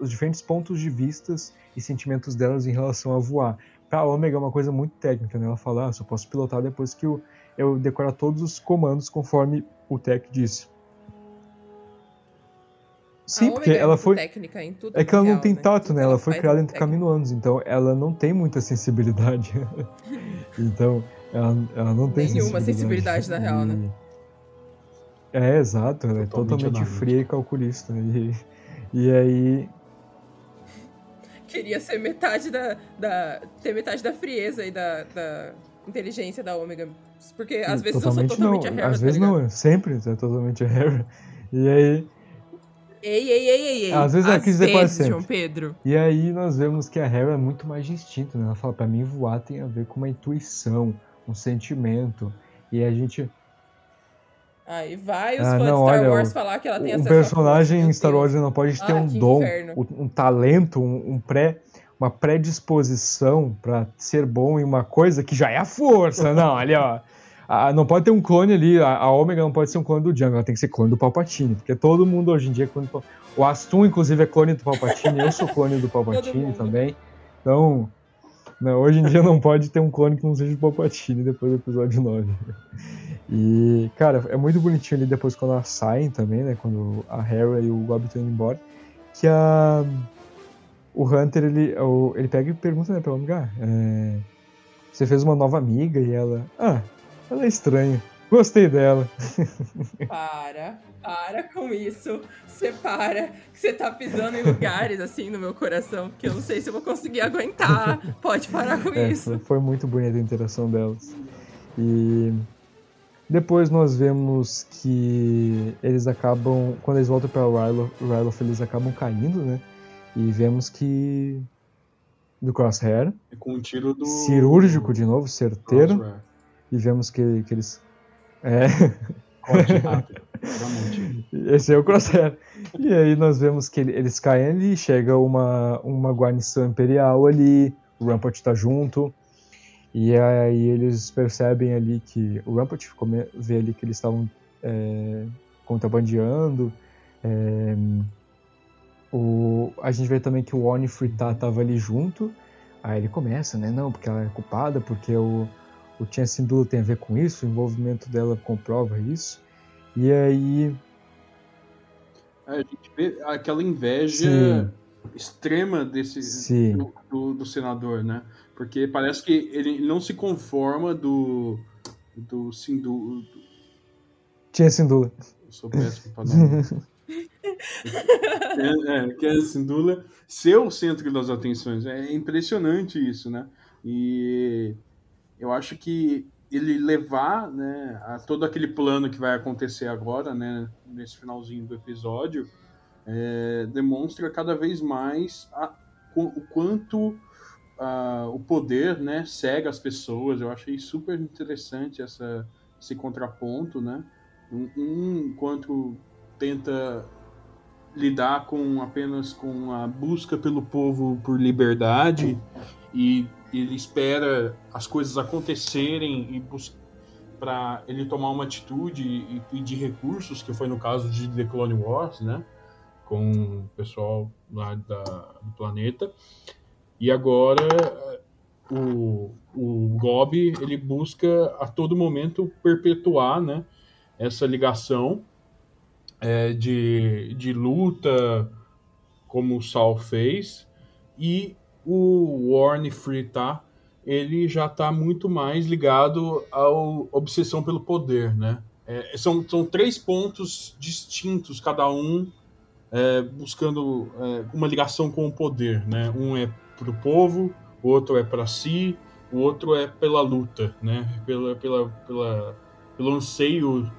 Speaker 1: os diferentes pontos de vistas e sentimentos delas em relação a voar. Para a Omega é uma coisa muito técnica, né? Ela fala, ah, só posso pilotar depois que eu, eu decorar todos os comandos conforme o Tech disse. Sim, porque é ela foi. é que ela não tem né? tato, né? Ela, ela foi criada entre caminoanos, então ela não tem muita sensibilidade. então, ela, ela não tem
Speaker 2: Nenhuma sensibilidade, sensibilidade na real, né?
Speaker 1: É, exato, ela é totalmente fria e calculista. E, e aí.
Speaker 2: Queria ser metade da, da. ter metade da frieza e da, da inteligência da Ômega. Porque às vezes totalmente eu sou totalmente
Speaker 1: não.
Speaker 2: a Hera.
Speaker 1: Às tá vezes não, sempre é totalmente a Hera. E aí.
Speaker 2: Ei, ei, ei, ei, ei.
Speaker 1: Às vezes ela quis dizer quase sempre.
Speaker 2: João Pedro.
Speaker 1: E aí nós vemos que a Hera é muito mais distinta, né? Ela fala, pra mim voar tem a ver com uma intuição, um sentimento. E a gente
Speaker 2: Aí vai os ah, fãs não, de Star olha, Wars falar que ela tem um acesso
Speaker 1: personagem em Star Wars não pode ter ah, um dom, um, um, talento, um, um, pré, uma predisposição para ser bom em uma coisa que já é a força. Não, ali ó. A, não pode ter um clone ali, a, a Omega não pode ser um clone do Django, ela tem que ser clone do Palpatine, porque todo mundo hoje em dia é clone do O Aston, inclusive, é clone do Palpatine, eu sou clone do Palpatine também. Então, não, hoje em dia não pode ter um clone que não seja do Palpatine depois do episódio 9. E, cara, é muito bonitinho ali depois quando elas saem também, né? Quando a Hera e o Gob estão indo embora. Que a. O Hunter, ele, ele pega e pergunta, né, pra ela, é, você fez uma nova amiga e ela. Ah, ela é estranha. Gostei dela.
Speaker 2: Para, para com isso. Você para, que você tá pisando em lugares assim no meu coração que eu não sei se eu vou conseguir aguentar. Pode parar com
Speaker 1: é,
Speaker 2: isso.
Speaker 1: Foi muito bonita a interação delas. E depois nós vemos que eles acabam, quando eles voltam para Ryloth, eles acabam caindo, né? E vemos que do Crosshair.
Speaker 3: É com um tiro do
Speaker 1: cirúrgico de novo, certeiro. Crosshair. E vemos que, que eles é.
Speaker 3: Corte rápido.
Speaker 1: Esse é o Crosshair. E aí nós vemos que eles caem ali, chega uma, uma guarnição imperial ali, o Rampart tá junto. E aí eles percebem ali que o Rampart vê ali que eles estavam é, contrabandeando. É, o, a gente vê também que o Onifree tá, tava ali junto. Aí ele começa, né? Não, porque ela é culpada, porque o, o Chen Sindula tem a ver com isso, o envolvimento dela comprova isso. E aí.
Speaker 3: É, a gente vê aquela inveja Sim. extrema desse do, do, do, senador, né? Porque parece que ele não se conforma do do Sindu.
Speaker 1: Tinha Sindula.
Speaker 3: Eu sou péssimo para nome. é, é, que é Sindula ser o centro das atenções. É impressionante isso, né? E eu acho que ele levar né, a todo aquele plano que vai acontecer agora, né, nesse finalzinho do episódio, é, demonstra cada vez mais a, o quanto a, o poder né, cega as pessoas. Eu achei super interessante essa, esse contraponto, né? Um, um enquanto tenta lidar com apenas com a busca pelo povo por liberdade e ele espera as coisas acontecerem e para ele tomar uma atitude e pedir recursos, que foi no caso de The Clone Wars, né? Com o pessoal lá da, do planeta. E agora o, o ele busca a todo momento perpetuar né, essa ligação é, de, de luta, como o Sal fez, e o Warren Free tá, ele já está muito mais ligado à obsessão pelo poder, né? É, são, são três pontos distintos, cada um é, buscando é, uma ligação com o poder, né? Um é para o povo, o outro é para si, o outro é pela luta, né? Pela, pela, pela, pelo anseio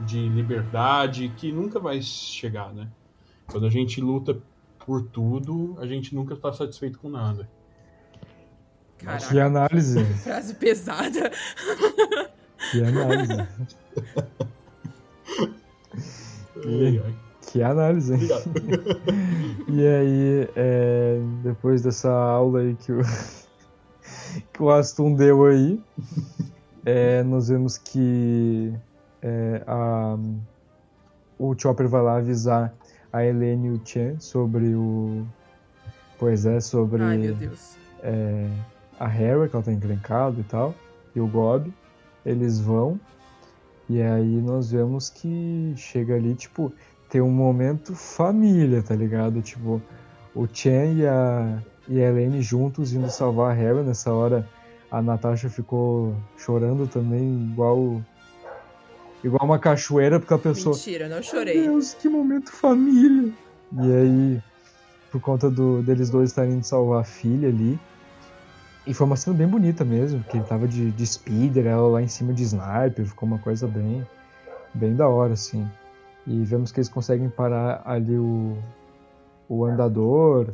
Speaker 3: de liberdade que nunca vai chegar, né? Quando a gente luta por tudo, a gente nunca está satisfeito com nada.
Speaker 1: Caraca, que análise.
Speaker 2: Frase pesada.
Speaker 1: Que análise. e, que análise. e aí, é, depois dessa aula aí que o, que o Aston deu aí, é, nós vemos que é, a, o Chopper vai lá avisar a Helene e o Chen sobre o. Pois é, sobre.
Speaker 2: Ai, meu Deus.
Speaker 1: É, a Harry, que ela tá encrencada e tal, e o Gob. Eles vão. E aí nós vemos que chega ali, tipo, tem um momento família, tá ligado? Tipo, o Chen e a, e a Helene juntos indo salvar a Harry. Nessa hora a Natasha ficou chorando também, igual igual uma cachoeira, porque a pessoa.
Speaker 2: Mentira, não chorei.
Speaker 1: Meu Deus, que momento família! E aí, por conta do, deles dois estarem indo salvar a filha ali. E foi uma cena bem bonita mesmo, que ele tava de, de speeder, ela lá em cima de sniper, ficou uma coisa bem, bem da hora, assim. E vemos que eles conseguem parar ali o, o andador.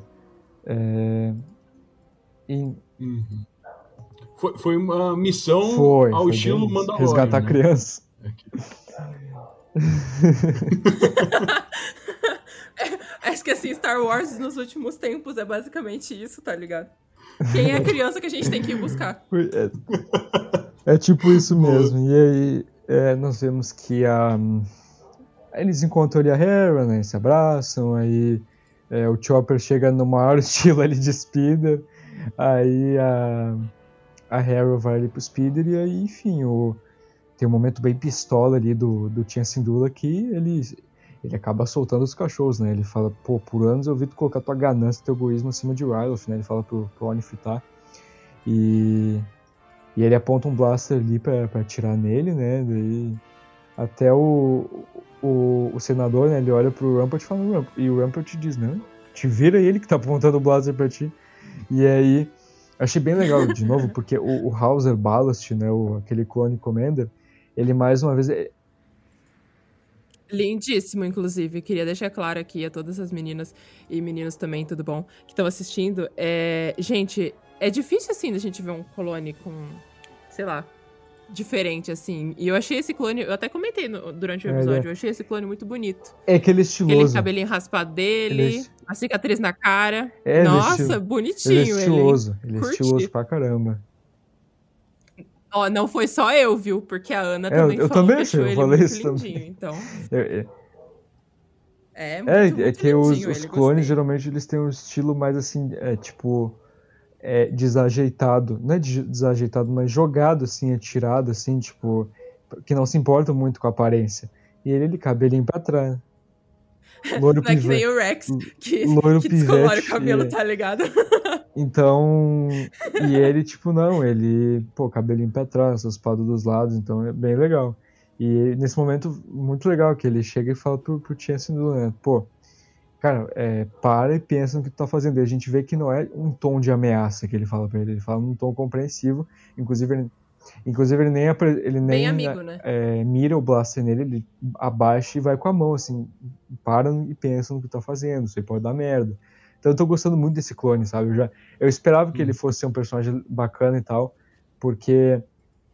Speaker 1: É,
Speaker 3: e... Uhum. Foi, foi uma missão
Speaker 1: foi,
Speaker 3: ao
Speaker 1: foi
Speaker 3: estilo Mandalorian.
Speaker 1: Resgatar
Speaker 3: né?
Speaker 1: a criança.
Speaker 2: É, acho que assim, Star Wars nos últimos tempos é basicamente isso, tá ligado? Quem é a criança que a gente tem que ir buscar?
Speaker 1: É, é tipo isso mesmo. E aí é, nós vemos que a. Eles encontram ali a Hera, né? Se abraçam, aí é, o Chopper chega no maior estilo ali de Speeder. Aí a, a Hera vai ali pro Speeder e aí, enfim, o, tem um momento bem pistola ali do, do Tia Sindula que ele, ele acaba soltando os cachorros, né? Ele fala, pô, por anos eu vi tu colocar tua ganância teu egoísmo acima de Ryloth, né? Ele fala pro, pro Onifritar. E, e ele aponta um blaster ali pra, pra atirar nele, né? Daí até o, o, o senador, né? Ele olha pro Rampart e fala, e o Rampart diz, não, te vira ele que tá apontando o blaster pra ti. E aí, achei bem legal, de novo, porque o, o Hauser Ballast, né? O, aquele clone Commander, ele mais uma vez. É
Speaker 2: Lindíssimo, inclusive. Queria deixar claro aqui a todas as meninas e meninos também, tudo bom, que estão assistindo. É... Gente, é difícil assim da gente ver um clone com, sei lá, diferente, assim. E eu achei esse clone, eu até comentei no, durante o episódio, é, eu achei esse clone muito bonito.
Speaker 1: É aquele estiloso. Aquele
Speaker 2: cabelinho raspado dele, é... a cicatriz na cara. É, Nossa,
Speaker 1: ele
Speaker 2: bonitinho
Speaker 1: ele. É estiloso, ele, ele é estiloso pra caramba.
Speaker 2: Ó, não foi só eu, viu? Porque a Ana também
Speaker 1: eu, eu
Speaker 2: falou
Speaker 1: também achei, eu falei isso
Speaker 2: lindinho,
Speaker 1: também.
Speaker 2: então...
Speaker 1: Eu, eu...
Speaker 2: É, muito,
Speaker 1: é,
Speaker 2: muito
Speaker 1: é que os, os clones
Speaker 2: gostei.
Speaker 1: geralmente eles têm um estilo mais assim, é tipo é, desajeitado, não é de- desajeitado, mas jogado assim, atirado assim, tipo que não se importa muito com a aparência. E ele, ele cabelinho pra trás. Loiro
Speaker 2: Não é que nem o Rex, que,
Speaker 1: Loiro
Speaker 2: que descolore
Speaker 1: pivete,
Speaker 2: o cabelo,
Speaker 1: é.
Speaker 2: tá ligado?
Speaker 1: Então, e ele, tipo, não, ele, pô, cabelinho pra trás, raspado dos lados, então é bem legal. E nesse momento, muito legal, que ele chega e fala pro, pro Chance do né, pô, cara, é, para e pensa no que tu tá fazendo. E a gente vê que não é um tom de ameaça que ele fala pra ele, ele fala num tom compreensivo, inclusive ele, inclusive ele nem, ele nem
Speaker 2: amigo, né?
Speaker 1: é, mira o blaster nele, ele abaixa e vai com a mão, assim, para e pensa no que tá fazendo, isso aí pode dar merda. Então eu tô gostando muito desse clone, sabe? Eu, já, eu esperava que ele fosse ser um personagem bacana e tal, porque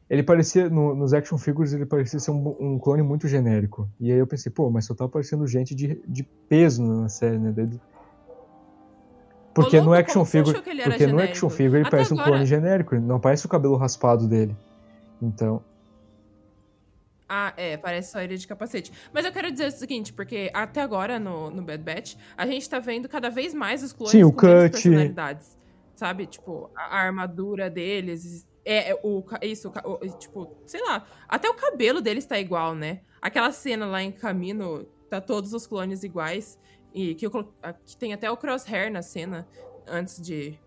Speaker 1: ele parecia, no- nos action figures, ele parecia ser um, um clone muito genérico. E aí eu pensei, pô, mas só tá aparecendo gente de, de peso na série, né? Daí- Porque
Speaker 2: louco,
Speaker 1: no action figure, porque no
Speaker 2: genérico?
Speaker 1: action figure ele
Speaker 2: Até
Speaker 1: parece um
Speaker 2: agora-
Speaker 1: clone genérico, ele não parece o cabelo raspado dele. Então,
Speaker 2: Ah, é, parece só ele de capacete. Mas eu quero dizer o seguinte, porque até agora no, no Bad Batch, a gente tá vendo cada vez mais os clones
Speaker 1: Sim, o
Speaker 2: com
Speaker 1: cut.
Speaker 2: personalidades. Sabe? Tipo, a, a armadura deles. É, é, o, isso, o- tipo, sei lá. Até o cabelo deles tá igual, né? Aquela cena lá em Camino, tá todos os clones iguais. E que, eu que tem até o crosshair na cena, antes de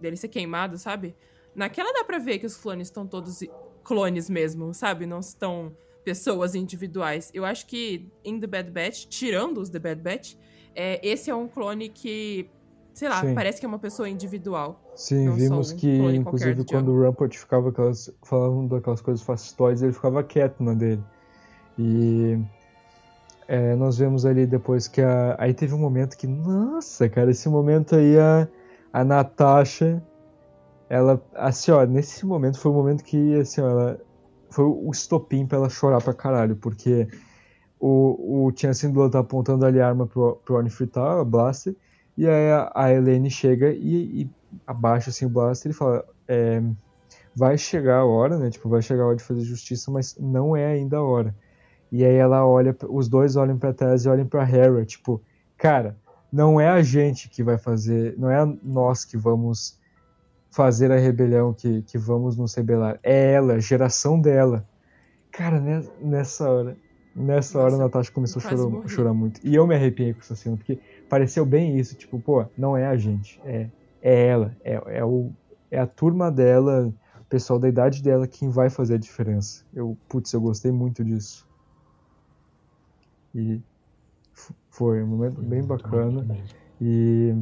Speaker 2: dele ser queimado, sabe? Naquela dá pra ver que os clones estão todos clones mesmo, sabe? Não estão pessoas individuais. Eu acho que em The Bad Batch, tirando os The Bad Batch, é, esse é um clone que, sei lá,
Speaker 1: Sim.
Speaker 2: parece que é uma pessoa individual.
Speaker 1: Sim, vimos
Speaker 2: um
Speaker 1: que, inclusive, quando o Rampart ficava aquelas, falando daquelas coisas fascistóides, ele ficava quieto na dele. E é, nós vemos ali depois que a. Aí teve um momento que, nossa, cara, esse momento aí a, a Natasha, ela, assim, ó, nesse momento foi o momento que, assim, ó, ela. Foi o estopim pra ela chorar pra caralho, porque o, o Chancellor Blood tá apontando ali a arma pro, pro Ornifritar, a Blaster, e aí a, a Helene chega e, e abaixa assim o Blaster e fala: é, vai chegar a hora, né? Tipo, vai chegar a hora de fazer justiça, mas não é ainda a hora. E aí ela olha, os dois olham pra trás e olham pra Hera, tipo, cara, não é a gente que vai fazer, não é nós que vamos fazer a rebelião, que, que vamos nos rebelar. É ela, a geração dela. Cara, ne- nessa hora, nessa hora a
Speaker 2: Nossa,
Speaker 1: Natasha começou a chorar, chorar muito. E eu me arrepiei com essa cena, porque pareceu bem isso, tipo, pô, não é a gente, é, é ela, é, é, o, é a turma dela, o pessoal da idade dela quem vai fazer a diferença. Eu, putz, eu gostei muito disso. E foi um momento bem bacana. E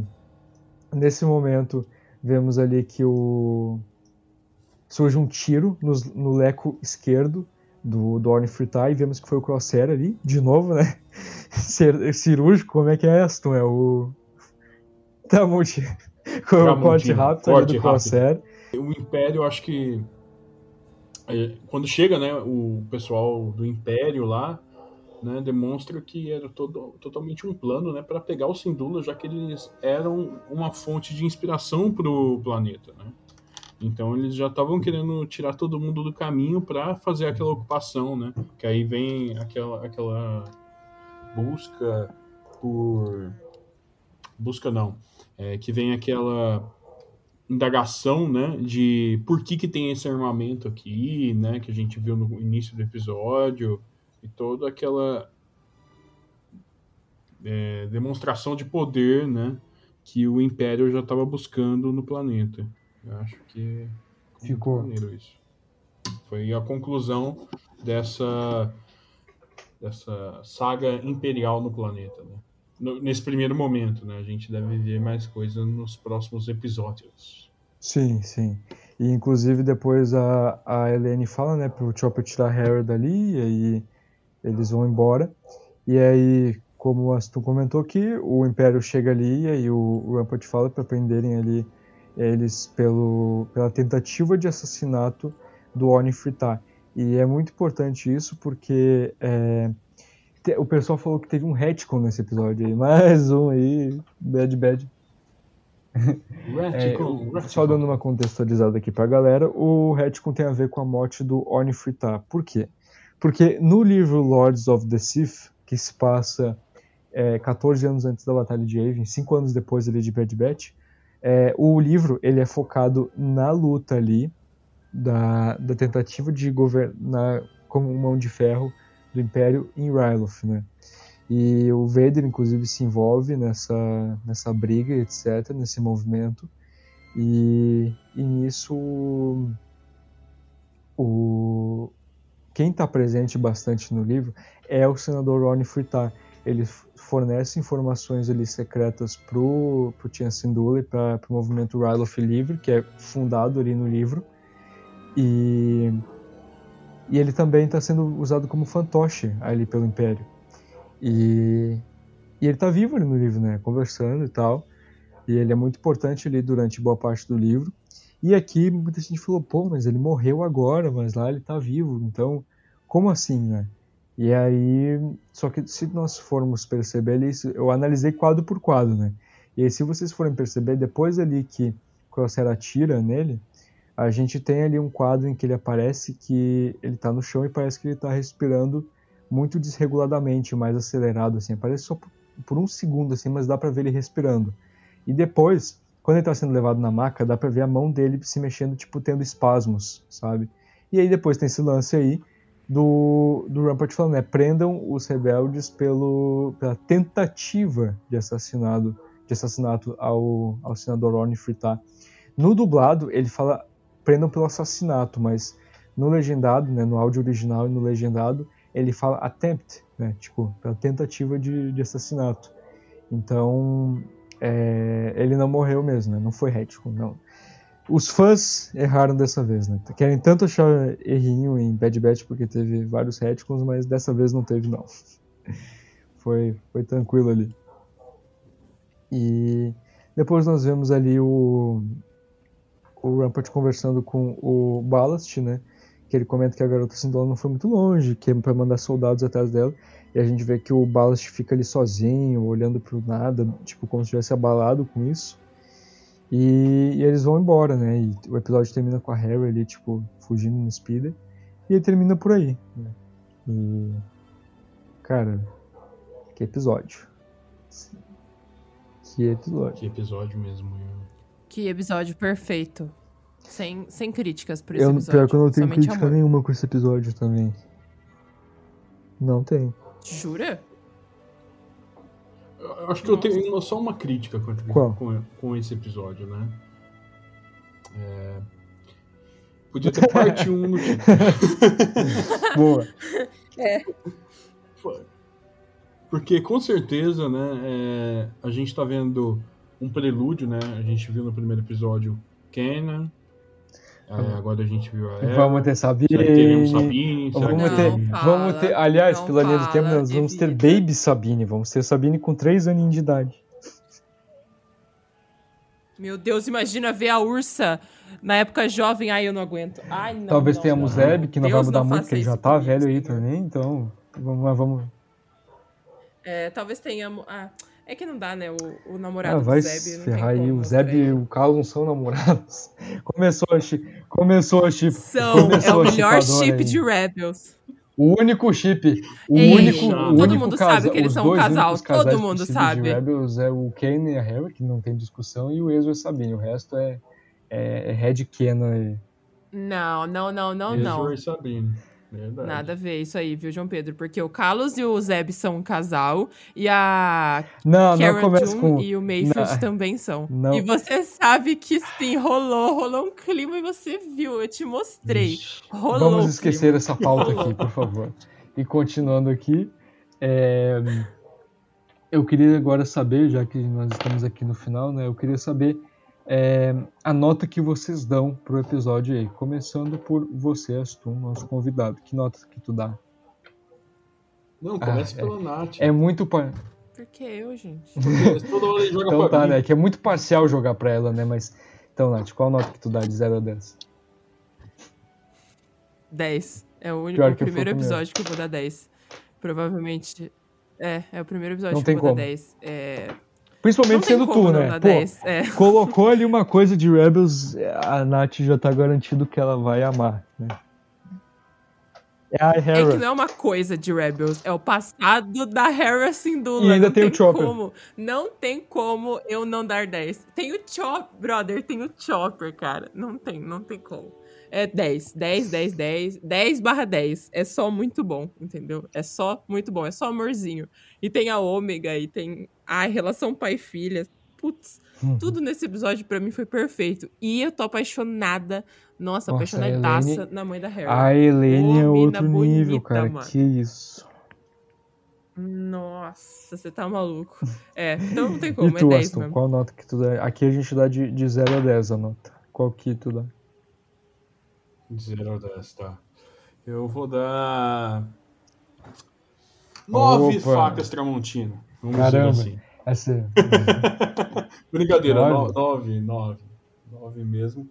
Speaker 1: nesse momento vemos ali que o surge um tiro nos- no, leco esquerdo do, do Ornifritar e vemos que foi o Crosshair ali, de novo, né? Cir- Cirúrgico, como é que é, Aston? É o. Tá. Com o corte rápido ali
Speaker 3: corte
Speaker 1: do
Speaker 3: rápido.
Speaker 1: Crosshair.
Speaker 3: O Império, eu acho que. é, Quando chega, né, o pessoal do Império lá, né, demonstra que era todo, totalmente um plano, né, para pegar os Sindulas, já que eles eram uma fonte de inspiração para o planeta, né. Então eles já estavam querendo tirar todo mundo do caminho para fazer aquela ocupação, né? Que aí vem aquela, aquela busca por busca não, é, que vem aquela indagação, né, de por que que tem esse armamento aqui, né, que a gente viu no início do episódio e toda aquela é, demonstração de poder, né, que o Império já estava buscando no planeta. Eu acho que
Speaker 1: Ficou.
Speaker 3: maneiro isso. Foi a conclusão dessa dessa saga imperial no planeta, né? No- nesse primeiro momento, né? A gente deve ver mais coisas nos próximos episódios.
Speaker 1: Sim, sim. E inclusive depois a, a Helene fala, né, pro Chopper tirar Harry dali, e aí eles vão embora. E aí, como o Aston comentou aqui, o Império chega ali e aí o, o Rampart fala para prenderem ali eles pelo, pela tentativa de assassinato do Ornifritar. E é muito importante isso porque é, te- o pessoal falou que teve um retcon nesse episódio aí. Mais um aí, bad bad. É,
Speaker 3: Retcon, retcon.
Speaker 1: só dando uma contextualizada aqui pra galera, o retcon tem a ver com a morte do Ornifritar. Por quê? Porque no livro Lords of the Sith, que se passa é, 14 anos antes da Batalha de Yavin, 5 anos depois ali de Bad Batch, é, o livro ele é focado na luta ali da, da tentativa de governar como mão de ferro do Império em Ryloth, né? E o Vader, inclusive, se envolve nessa, nessa briga, etc., nesse movimento. E, e nisso o, quem está presente bastante no livro é o senador Ronnie Fritar. Ele fornece informações ali secretas pro pro Tian Sindula e para o movimento Ryle of Livre, que é fundado ali no livro. E, e ele também está sendo usado como fantoche ali pelo Império. E, e ele está vivo ali no livro, né? Conversando e tal. E ele é muito importante ali durante boa parte do livro. E aqui muita gente falou, pô, mas ele morreu agora, mas lá ele tá vivo, então como assim, né? E aí, só que se nós formos perceber ali, eu analisei quadro por quadro, né? E aí, se vocês forem perceber, depois ali que Crosshair atira nele, a gente tem ali um quadro em que ele aparece que ele tá no chão e parece que ele tá respirando muito desreguladamente, mais acelerado, assim. Aparece só por, um segundo, assim, mas dá para ver ele respirando. E depois, quando ele tá sendo levado na maca, dá pra ver a mão dele se mexendo, tipo, tendo espasmos, sabe? E aí depois tem esse lance aí do, do Rampart falando, né? Prendam os rebeldes pelo, pela tentativa de assassinato, de assassinato ao, ao senador Orne. No dublado, ele fala prendam pelo assassinato, mas no legendado, né, no áudio original e no legendado, ele fala attempt, né, tipo, pela tentativa de, de assassinato. Então, é, ele não morreu mesmo, né? não foi retcon, não. Os fãs erraram dessa vez, né? Querem tanto achar errinho em Bad Batch porque teve vários retcons, mas dessa vez não teve, não. foi, foi tranquilo ali. E depois nós vemos ali o, o Rampart conversando com o Ballast, né? Que ele comenta que a garota Sindola não foi muito longe, que é pra mandar soldados atrás dela. E a gente vê que o Ballast fica ali sozinho, olhando pro nada, tipo, como se estivesse abalado com isso. E, e, eles vão embora, né? E o episódio termina com a Harry ali, tipo, fugindo no speeder. E ele termina por aí. Né? E. Cara, que episódio. Que episódio.
Speaker 3: Que episódio mesmo.
Speaker 2: Que episódio perfeito. Sem, sem críticas por esse
Speaker 1: eu,
Speaker 2: episódio.
Speaker 1: Pior que eu não tenho
Speaker 2: Somente
Speaker 1: crítica
Speaker 2: amor.
Speaker 1: nenhuma com esse episódio também. Não tem.
Speaker 2: Jura?
Speaker 3: Eu acho que eu tenho só uma crítica com, com, com esse episódio, né? É, Podia ter parte 1 no título.
Speaker 1: Boa.
Speaker 3: Porque com certeza, né, é, a gente tá vendo um prelúdio, né? A gente viu no primeiro episódio Kenan. É, agora a gente viu a Eva.
Speaker 1: Vamos ter Sabine.
Speaker 3: Será que teremos Sabine?
Speaker 1: Vamos
Speaker 3: que
Speaker 1: ter,
Speaker 2: fala,
Speaker 1: vamos ter, aliás, pela linha do tempo, nós vamos ter. Baby Sabine. Vamos ter Sabine com 3 aninhos de idade.
Speaker 2: Meu Deus, imagina ver a Ursa na época jovem. Ai, eu não aguento. Ai, não.
Speaker 1: Talvez
Speaker 2: não,
Speaker 1: tenhamos
Speaker 2: não.
Speaker 1: Zeb, que não
Speaker 2: Deus
Speaker 1: vai mudar
Speaker 2: não
Speaker 1: muito, porque ele já tá velho aí também, então. Vamos, mas vamos.
Speaker 2: É, talvez tenhamos. Ah, é que não dá, né? O, o namorado
Speaker 1: Ah, vai
Speaker 2: do Zeb.
Speaker 1: se
Speaker 2: Não
Speaker 1: ferrar
Speaker 2: tem
Speaker 1: aí.
Speaker 2: como
Speaker 1: O Zeb e o Carlos não são namorados. Começou a chip. Começou a chip.
Speaker 2: São, é
Speaker 1: começou
Speaker 2: o
Speaker 1: a
Speaker 2: melhor chip
Speaker 1: aí.
Speaker 2: de Rebels.
Speaker 1: O único chip. O
Speaker 2: Ei,
Speaker 1: único.
Speaker 3: todo
Speaker 1: o único
Speaker 2: mundo
Speaker 1: casa-
Speaker 2: sabe que eles são um casal, todo mundo sabe.
Speaker 1: De Rebels é o Kane e a Harry, que não tem discussão, e o Ezra e Sabine. O resto é, é, é Red aí.
Speaker 2: Não, não, não, não, não.
Speaker 3: Ezra e Sabine. Verdade.
Speaker 2: Nada a ver isso aí, viu, João Pedro? Porque o Carlos e o Zeb são um casal e a
Speaker 1: Não,
Speaker 2: Cara
Speaker 1: não
Speaker 2: June
Speaker 1: com.
Speaker 2: e o Mayfield
Speaker 1: Não.
Speaker 2: também são.
Speaker 1: Não.
Speaker 2: E você sabe que sim, rolou, rolou um clima e você viu, eu te mostrei. Rolou
Speaker 1: Vamos esquecer
Speaker 2: clima.
Speaker 1: essa pauta aqui, por favor. E continuando aqui, é, eu queria agora saber, já que nós estamos aqui no final, né? Eu queria saber é, a nota que vocês dão pro episódio aí. Começando por você, Aston, nosso convidado. Que nota que tu dá?
Speaker 3: Não, comece
Speaker 1: Ah,
Speaker 3: pela Nath.
Speaker 1: É muito. Par...
Speaker 2: Por que eu, gente?
Speaker 3: Porque toda hora ele joga
Speaker 1: Então
Speaker 3: pra
Speaker 1: tá,
Speaker 3: mim.
Speaker 1: né? Que é muito parcial jogar pra ela, né? Mas. Então, Nath, qual nota que tu dá de 0 a 10?
Speaker 2: 10. É o, único, o
Speaker 1: que eu
Speaker 2: primeiro
Speaker 1: fui o primeiro.
Speaker 2: episódio que eu vou dar 10. Provavelmente. É, é o primeiro episódio
Speaker 1: Não
Speaker 2: que
Speaker 1: tem
Speaker 2: eu vou
Speaker 1: como.
Speaker 2: dar 10. É...
Speaker 1: Principalmente
Speaker 2: tem
Speaker 1: sendo tu, né? Pô,
Speaker 2: 10. É.
Speaker 1: colocou ali uma coisa de Rebels, a Nath já tá garantido que ela vai amar, né? É a
Speaker 2: É que
Speaker 1: Hera.
Speaker 2: não é uma coisa de Rebels, é o passado da Hera Syndulla.
Speaker 1: E ainda
Speaker 2: não
Speaker 1: tem o Chopper.
Speaker 2: Como, não tem como eu não dar 10. Tem o Chopper, brother, tem o Chopper, cara. Não tem, não tem como. É 10, 10, 10, 10, 10 barra 10. É só muito bom, entendeu? É só muito bom, é só amorzinho. E tem a Ômega, e tem a relação pai e filha. Putz,
Speaker 1: Uhum.
Speaker 2: tudo nesse episódio pra mim foi perfeito. E eu tô apaixonada, nossa,
Speaker 1: Nossa,
Speaker 2: apaixonadaça
Speaker 1: Elaine-
Speaker 2: na mãe da Hera.
Speaker 1: A Helene é outro nível,
Speaker 2: bonita,
Speaker 1: cara.
Speaker 2: mano.
Speaker 1: Que isso.
Speaker 2: Nossa, você tá maluco. É, então não tem como,
Speaker 1: e tu,
Speaker 2: é 10
Speaker 1: Aston,
Speaker 2: mesmo.
Speaker 1: qual nota que tu dá? Aqui a gente dá de, de 0 a 10 a nota. Qual que tu dá?
Speaker 3: De 0 a 10, tá. Eu vou dar. 9
Speaker 1: Opa.
Speaker 3: facas Tramontina. Vamos
Speaker 1: Caramba.
Speaker 3: assim.
Speaker 1: Essa
Speaker 3: Brincadeira,
Speaker 1: Nove?
Speaker 3: 9, 9. 9 mesmo.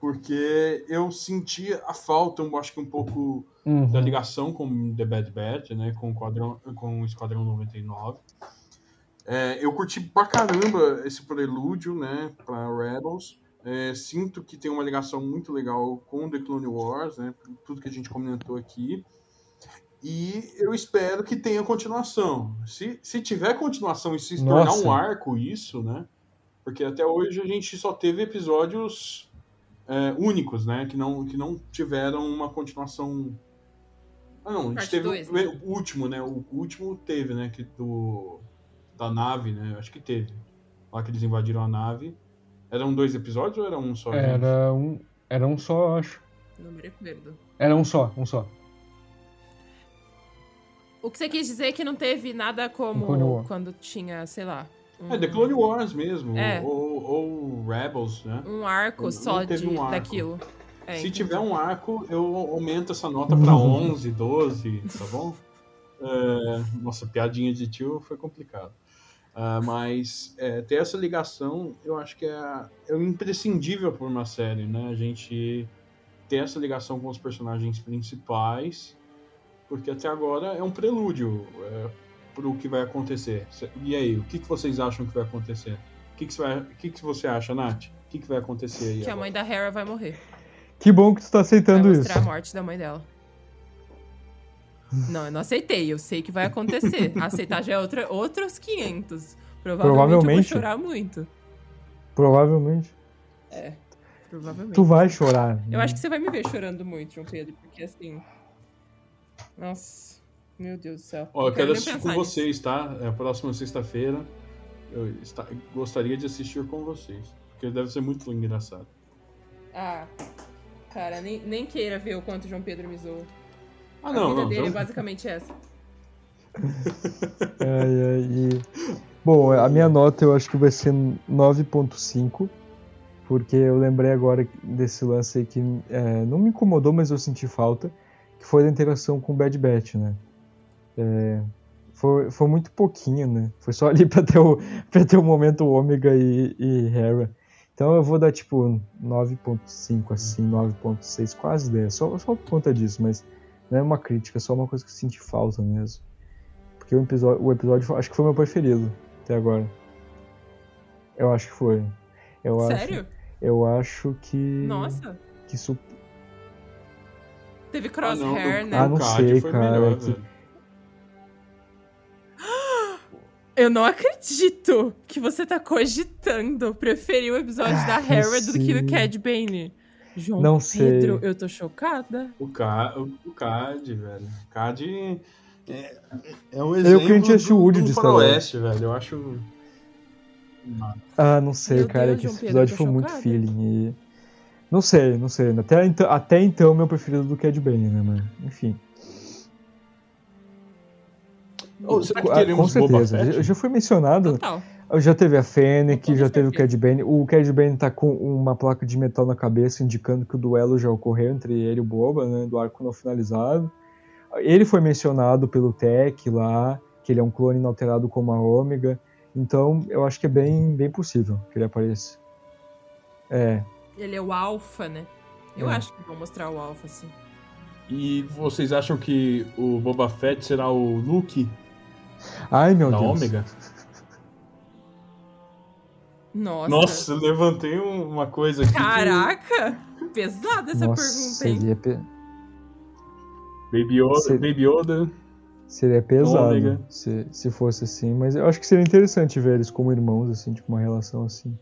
Speaker 3: Porque eu senti a falta, eu acho que um pouco
Speaker 1: Uhum.
Speaker 3: da ligação com The Bad Batch, né? Com o, quadrão, com o Esquadrão 99. É, eu curti pra caramba esse prelúdio, né? Pra Rebels. É, sinto que tem uma ligação muito legal com The Clone Wars, né? Tudo que a gente comentou aqui. E eu espero que tenha continuação. Se, se tiver continuação e se tornar
Speaker 1: Nossa.
Speaker 3: um arco isso, né? Porque até hoje a gente só teve episódios é, únicos, né? Que não, que não tiveram uma continuação. Ah, não, a gente
Speaker 2: Parte
Speaker 3: teve
Speaker 2: dois,
Speaker 3: o,
Speaker 2: né?
Speaker 3: o último, né? O último teve, né? Que do, da nave, né? Acho que teve. Lá que eles invadiram a nave. Eram dois episódios ou era um só? gente?
Speaker 1: Era um, era um só, acho.
Speaker 2: Não me recuerdo.
Speaker 1: Era um só, um só.
Speaker 2: O que você quis dizer é que não teve nada como quando tinha, sei lá. Um,
Speaker 3: É, The Clone Wars mesmo.
Speaker 2: É.
Speaker 3: Ou, ou Rebels, né?
Speaker 2: um arco
Speaker 3: Não
Speaker 2: só
Speaker 3: teve
Speaker 2: de,
Speaker 3: um arco.
Speaker 2: daquilo. É,
Speaker 3: Se
Speaker 2: entendi.
Speaker 3: tiver um arco, eu aumento essa nota pra 11, 12, tá bom? É, nossa, piadinha de tio foi complicado. Ah, mas é, ter essa ligação, eu acho que é, é imprescindível por uma série, né? A gente ter essa ligação com os personagens principais, porque até agora é um prelúdio é, pro que vai acontecer. E aí, o que, que vocês acham que vai acontecer? O que, que, você, vai- o que, que você acha, Nath? O que, que vai acontecer aí?
Speaker 2: Que a
Speaker 3: agora?
Speaker 2: mãe da Hera vai morrer.
Speaker 1: Que bom que tu tá
Speaker 2: Vai
Speaker 1: aceitando isso.
Speaker 2: mostrar a morte da mãe dela. Não, eu não aceitei. Eu sei que vai acontecer. Aceitar já é outra, outros 500. Provavelmente, eu vou
Speaker 1: Provavelmente.
Speaker 2: chorar muito.
Speaker 1: Provavelmente.
Speaker 2: É, provavelmente.
Speaker 1: Tu vai chorar.
Speaker 2: Eu acho que você vai me ver chorando muito, João Pedro, porque assim. Nossa, meu Deus do céu.
Speaker 3: Ó, eu quero assistir com
Speaker 2: nisso.
Speaker 3: vocês, tá? É a próxima sexta-feira. Eu esta- gostaria de assistir com vocês. Porque deve ser muito engraçado.
Speaker 2: Ah, cara, nem, nem queira ver o quanto João Pedro me zoou.
Speaker 3: Ah,
Speaker 2: a
Speaker 3: não,
Speaker 2: vida
Speaker 3: não.
Speaker 2: dele é basicamente essa.
Speaker 1: Ai, ai, e- Bom, a minha nota eu acho que vai ser 9.5, porque eu lembrei agora desse lance aí que é, não me incomodou, mas eu senti falta, que foi da interação com o Bad Batch, né? É, foi, foi muito pouquinho, né? Foi só ali pra ter o, pra ter o momento Ômega e, e Hera. Então eu vou dar tipo 9.5, assim, 9.6, quase 10, só, só por conta disso, mas não é uma crítica, é só uma coisa que eu senti falta mesmo. Porque o episódio, o episódio acho que foi meu preferido até agora. Eu acho que foi. Eu
Speaker 2: Sério?
Speaker 1: Acho, eu acho que.
Speaker 2: Nossa.
Speaker 1: Que.
Speaker 2: Teve
Speaker 3: Ah,
Speaker 2: crosshair,
Speaker 3: não,
Speaker 2: né?
Speaker 1: Ah, não
Speaker 3: o Cad
Speaker 1: sei,
Speaker 3: foi
Speaker 1: cara,
Speaker 3: melhor,
Speaker 1: que-.
Speaker 2: Eu não acredito que você tá cogitando preferir o episódio da
Speaker 1: Ah, não
Speaker 2: Hera do que do
Speaker 1: sei.
Speaker 2: Cad Bane. João
Speaker 1: Não sei.
Speaker 2: Pedro, eu tô chocada.
Speaker 3: O, Ca... o o Cad, velho. O Cad é, é um
Speaker 1: Eu
Speaker 3: exemplo
Speaker 1: que a gente assistiu
Speaker 3: do,
Speaker 1: Woody
Speaker 3: do
Speaker 1: de Star Wars.
Speaker 3: faroeste, velho. Eu acho...
Speaker 1: Ah, não sei,
Speaker 2: Meu
Speaker 1: cara,
Speaker 2: Deus,
Speaker 1: que
Speaker 2: João
Speaker 1: esse
Speaker 2: Pedro,
Speaker 1: episódio
Speaker 2: eu tô
Speaker 1: foi muito
Speaker 2: chocada.
Speaker 1: feeling. E... Não sei, não sei. Até então, até então meu preferido do Cad Bane, né, mano? Enfim.
Speaker 3: Ô, será que
Speaker 1: Ah,
Speaker 3: teremos
Speaker 1: com
Speaker 3: Boba
Speaker 1: certeza.
Speaker 3: Fett?
Speaker 1: Já foi mencionado.
Speaker 2: Total.
Speaker 1: Já teve a Fennec, já teve o. Cad Bane. O Cad Bane tá com uma placa de metal na cabeça indicando que o duelo já ocorreu entre ele e o Boba, né, do arco não finalizado. Ele foi mencionado pelo Tech lá, que ele é um clone inalterado como a Ômega. Então, eu acho que é bem, bem possível que ele apareça. É,
Speaker 2: Ele é o alfa, né? Eu
Speaker 1: É.
Speaker 2: acho que vão mostrar o alfa, sim.
Speaker 3: E vocês acham que o Boba Fett será o Luke
Speaker 1: Ai, meu
Speaker 3: da
Speaker 1: Deus.
Speaker 3: Ômega?
Speaker 2: Nossa.
Speaker 3: Nossa, eu levantei um- uma coisa aqui. que-
Speaker 2: Caraca! Pesada essa
Speaker 1: Nossa,
Speaker 2: pergunta, hein?
Speaker 1: pe-
Speaker 3: Baby Yoda.
Speaker 1: Seria-
Speaker 3: Baby Yoda.
Speaker 1: Seria pesado se, se fosse assim, mas eu acho que seria interessante ver eles como irmãos, assim, tipo, uma relação assim.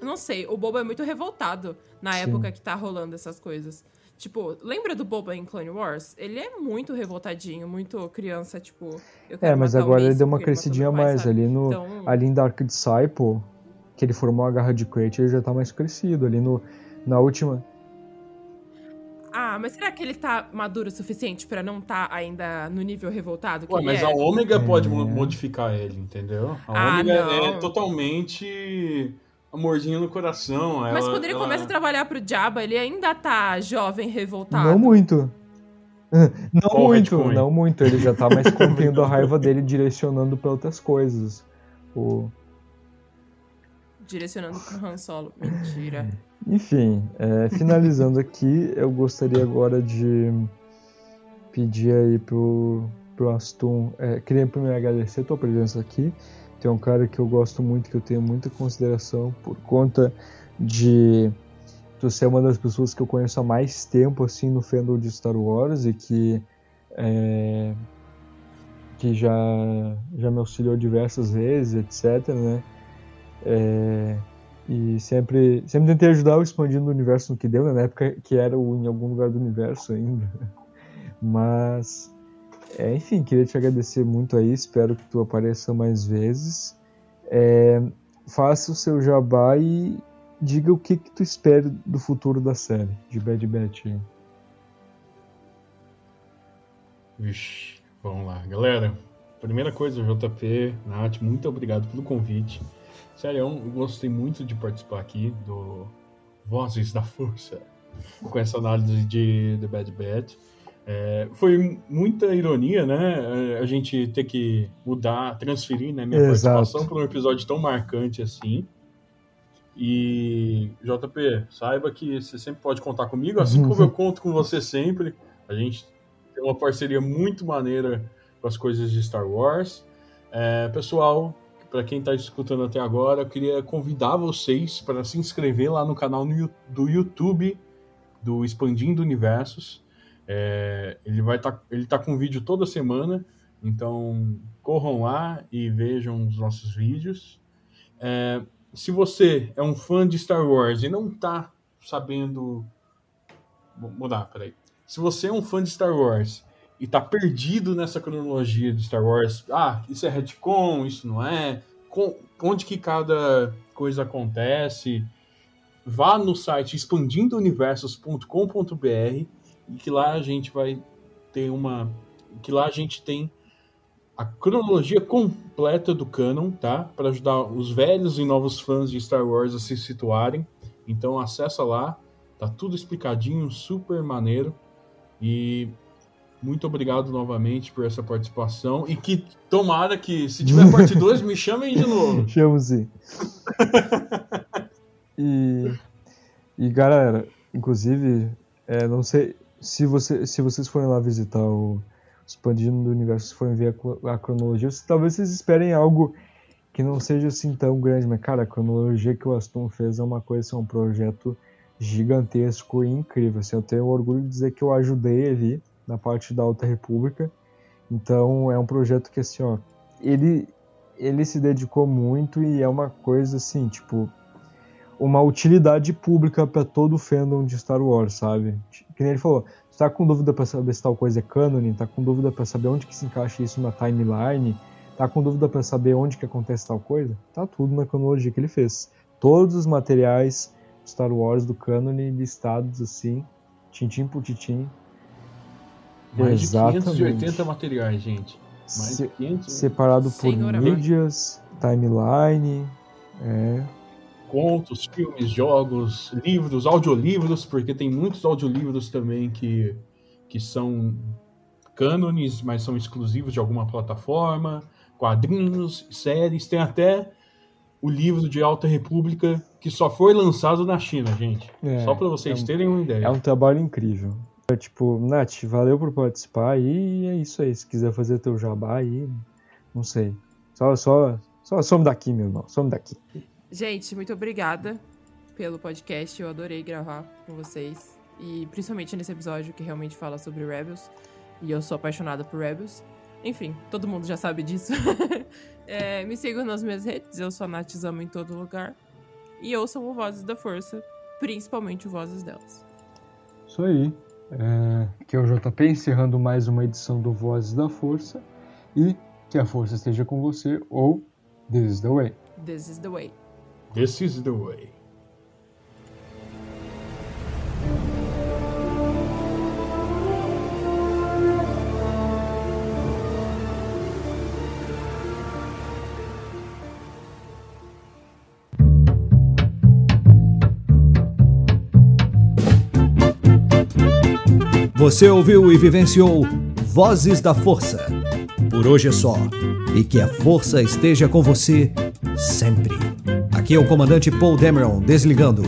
Speaker 2: Eu não sei, o Boba é muito revoltado na
Speaker 1: Sim.
Speaker 2: época que tá rolando essas coisas. Tipo, lembra do Boba em Clone Wars? Ele é muito revoltadinho, muito criança, tipo. eu
Speaker 1: É, mas agora ele deu uma crescidinha mais.
Speaker 2: sabe?
Speaker 1: Ali, no,
Speaker 2: Então,
Speaker 1: ali em Dark Disciple, que ele formou a garra de Crate, ele já tá mais crescido. Ali no, na última.
Speaker 2: Ah, mas será que ele tá maduro o suficiente pra não tá ainda no nível revoltado que
Speaker 3: Ué,
Speaker 2: ele
Speaker 3: mas
Speaker 2: é?
Speaker 3: a Ômega pode
Speaker 1: É.
Speaker 3: mo- modificar ele, entendeu? A
Speaker 2: Ah,
Speaker 3: Ômega é
Speaker 2: não.
Speaker 3: totalmente amorzinho no coração.
Speaker 2: Mas
Speaker 3: ela-
Speaker 2: quando ele
Speaker 3: ela-
Speaker 2: começa a trabalhar pro Jabba, ele ainda tá jovem, revoltado.
Speaker 1: Não muito. Não
Speaker 3: Qual
Speaker 1: muito, não muito. Ele já tá mais contendo a raiva dele, direcionando pra outras coisas. O...
Speaker 2: Direcionando pro Han Solo. Mentira.
Speaker 1: Enfim, é, finalizando aqui, eu gostaria agora de pedir aí pro, pro Aston. É, queria primeiro agradecer a tua presença aqui. Tem um cara que eu gosto muito, que eu tenho muita consideração por conta de tu ser uma das pessoas que eu conheço há mais tempo assim no fandom de Star Wars e que é, que já já me auxiliou diversas vezes, etc, né? É, e sempre, sempre tentei ajudar o expandindo o universo no que deu, né? na época que era o em algum lugar do universo ainda. Mas, é, enfim, queria te agradecer muito aí, espero que tu apareça mais vezes. É, faça o seu jabá e diga o que, que tu espera do futuro da série, de Bad Batch.
Speaker 3: Vixe, vamos lá. Galera, primeira coisa, JP, Nath, muito obrigado pelo convite. Sério, eu gostei muito de participar aqui do Vozes da Força, com essa análise de The Bad Batch. É, foi muita ironia, né? A gente ter que mudar, transferir né, minha
Speaker 1: Exato.
Speaker 3: participação para um episódio tão marcante assim. E, JP, saiba que você sempre pode contar comigo, assim como eu conto com você sempre. A gente tem uma parceria muito maneira com as coisas de Star Wars. É, pessoal, para quem está escutando até agora, eu queria convidar vocês para se inscrever lá no canal no do YouTube do Expandindo Universos. É, ele vai estar, ele tá com vídeo toda semana, então corram lá e vejam os nossos vídeos. É, se você é um fã de Star Wars e não está sabendo, vou mudar, peraí. Se você é um fã de Star Wars e tá perdido nessa cronologia de Star Wars, ah, isso é retcon, isso não é, com- onde que cada coisa acontece, vá no site expandindo-universos.com.br e que lá a gente vai ter uma que lá a gente tem a cronologia completa do canon, tá? Para ajudar os velhos e novos fãs de Star Wars a se situarem. Então acessa lá, tá tudo explicadinho, super maneiro. E muito obrigado novamente por essa participação e que tomara que se tiver parte 2 me chamem de novo.
Speaker 1: Chamo sim. e, e galera, inclusive, é, não sei se, você, se vocês forem lá visitar o Expandindo do Universo, se forem ver a, a cronologia, se- talvez vocês esperem algo que não seja assim tão grande, mas cara, a cronologia que o Aston fez é uma coisa, assim, é um projeto gigantesco e incrível. Assim, eu tenho orgulho de dizer que eu ajudei ali na parte da Alta República. Então é um projeto que assim, ó, ele ele se dedicou muito e é uma coisa assim, tipo, uma utilidade pública para todo o fandom de Star Wars, sabe? Que nem ele falou, tu tá com dúvida para saber se tal coisa é canon, tá com dúvida para saber onde que se encaixa isso na timeline, tá com dúvida para saber onde que acontece tal coisa, tá tudo na cronologia que ele fez. Todos os materiais Star Wars do canon listados assim, tintim por tintim,
Speaker 3: Mais
Speaker 1: Exatamente.
Speaker 3: de 580 materiais, gente. Mais
Speaker 1: se-
Speaker 3: de 500
Speaker 1: separado por mídias, timeline, é,
Speaker 3: contos, filmes, jogos, livros, audiolivros, porque tem muitos audiolivros também que, que são cânones, mas são exclusivos de alguma plataforma, quadrinhos, séries, tem até o livro de Alta República que só foi lançado na China, gente.
Speaker 1: É,
Speaker 3: só para vocês
Speaker 1: é um-
Speaker 3: terem uma ideia.
Speaker 1: É um trabalho incrível. É tipo, Nath, valeu por participar e é isso aí. Se quiser fazer teu jabá aí, não sei. Só, só, só some daqui, meu irmão, some daqui.
Speaker 2: Gente, muito obrigada pelo podcast. Eu adorei gravar com vocês. E principalmente nesse episódio que realmente fala sobre Rebels. E eu sou apaixonada por Rebels. Enfim, todo mundo já sabe disso. é, me sigam nas minhas redes, eu sou a Natzama em todo lugar. E ouçam o Vozes da Força, principalmente o Vozes delas.
Speaker 1: Isso aí. É, que é o JP encerrando mais uma edição do Vozes da Força. E que a força esteja com você, ou This is the way.
Speaker 2: This is the way.
Speaker 3: This is the way.
Speaker 5: Você ouviu e vivenciou Vozes da Força. Por hoje é só. E que a força esteja com você sempre. Aqui é o comandante Paul Dameron desligando.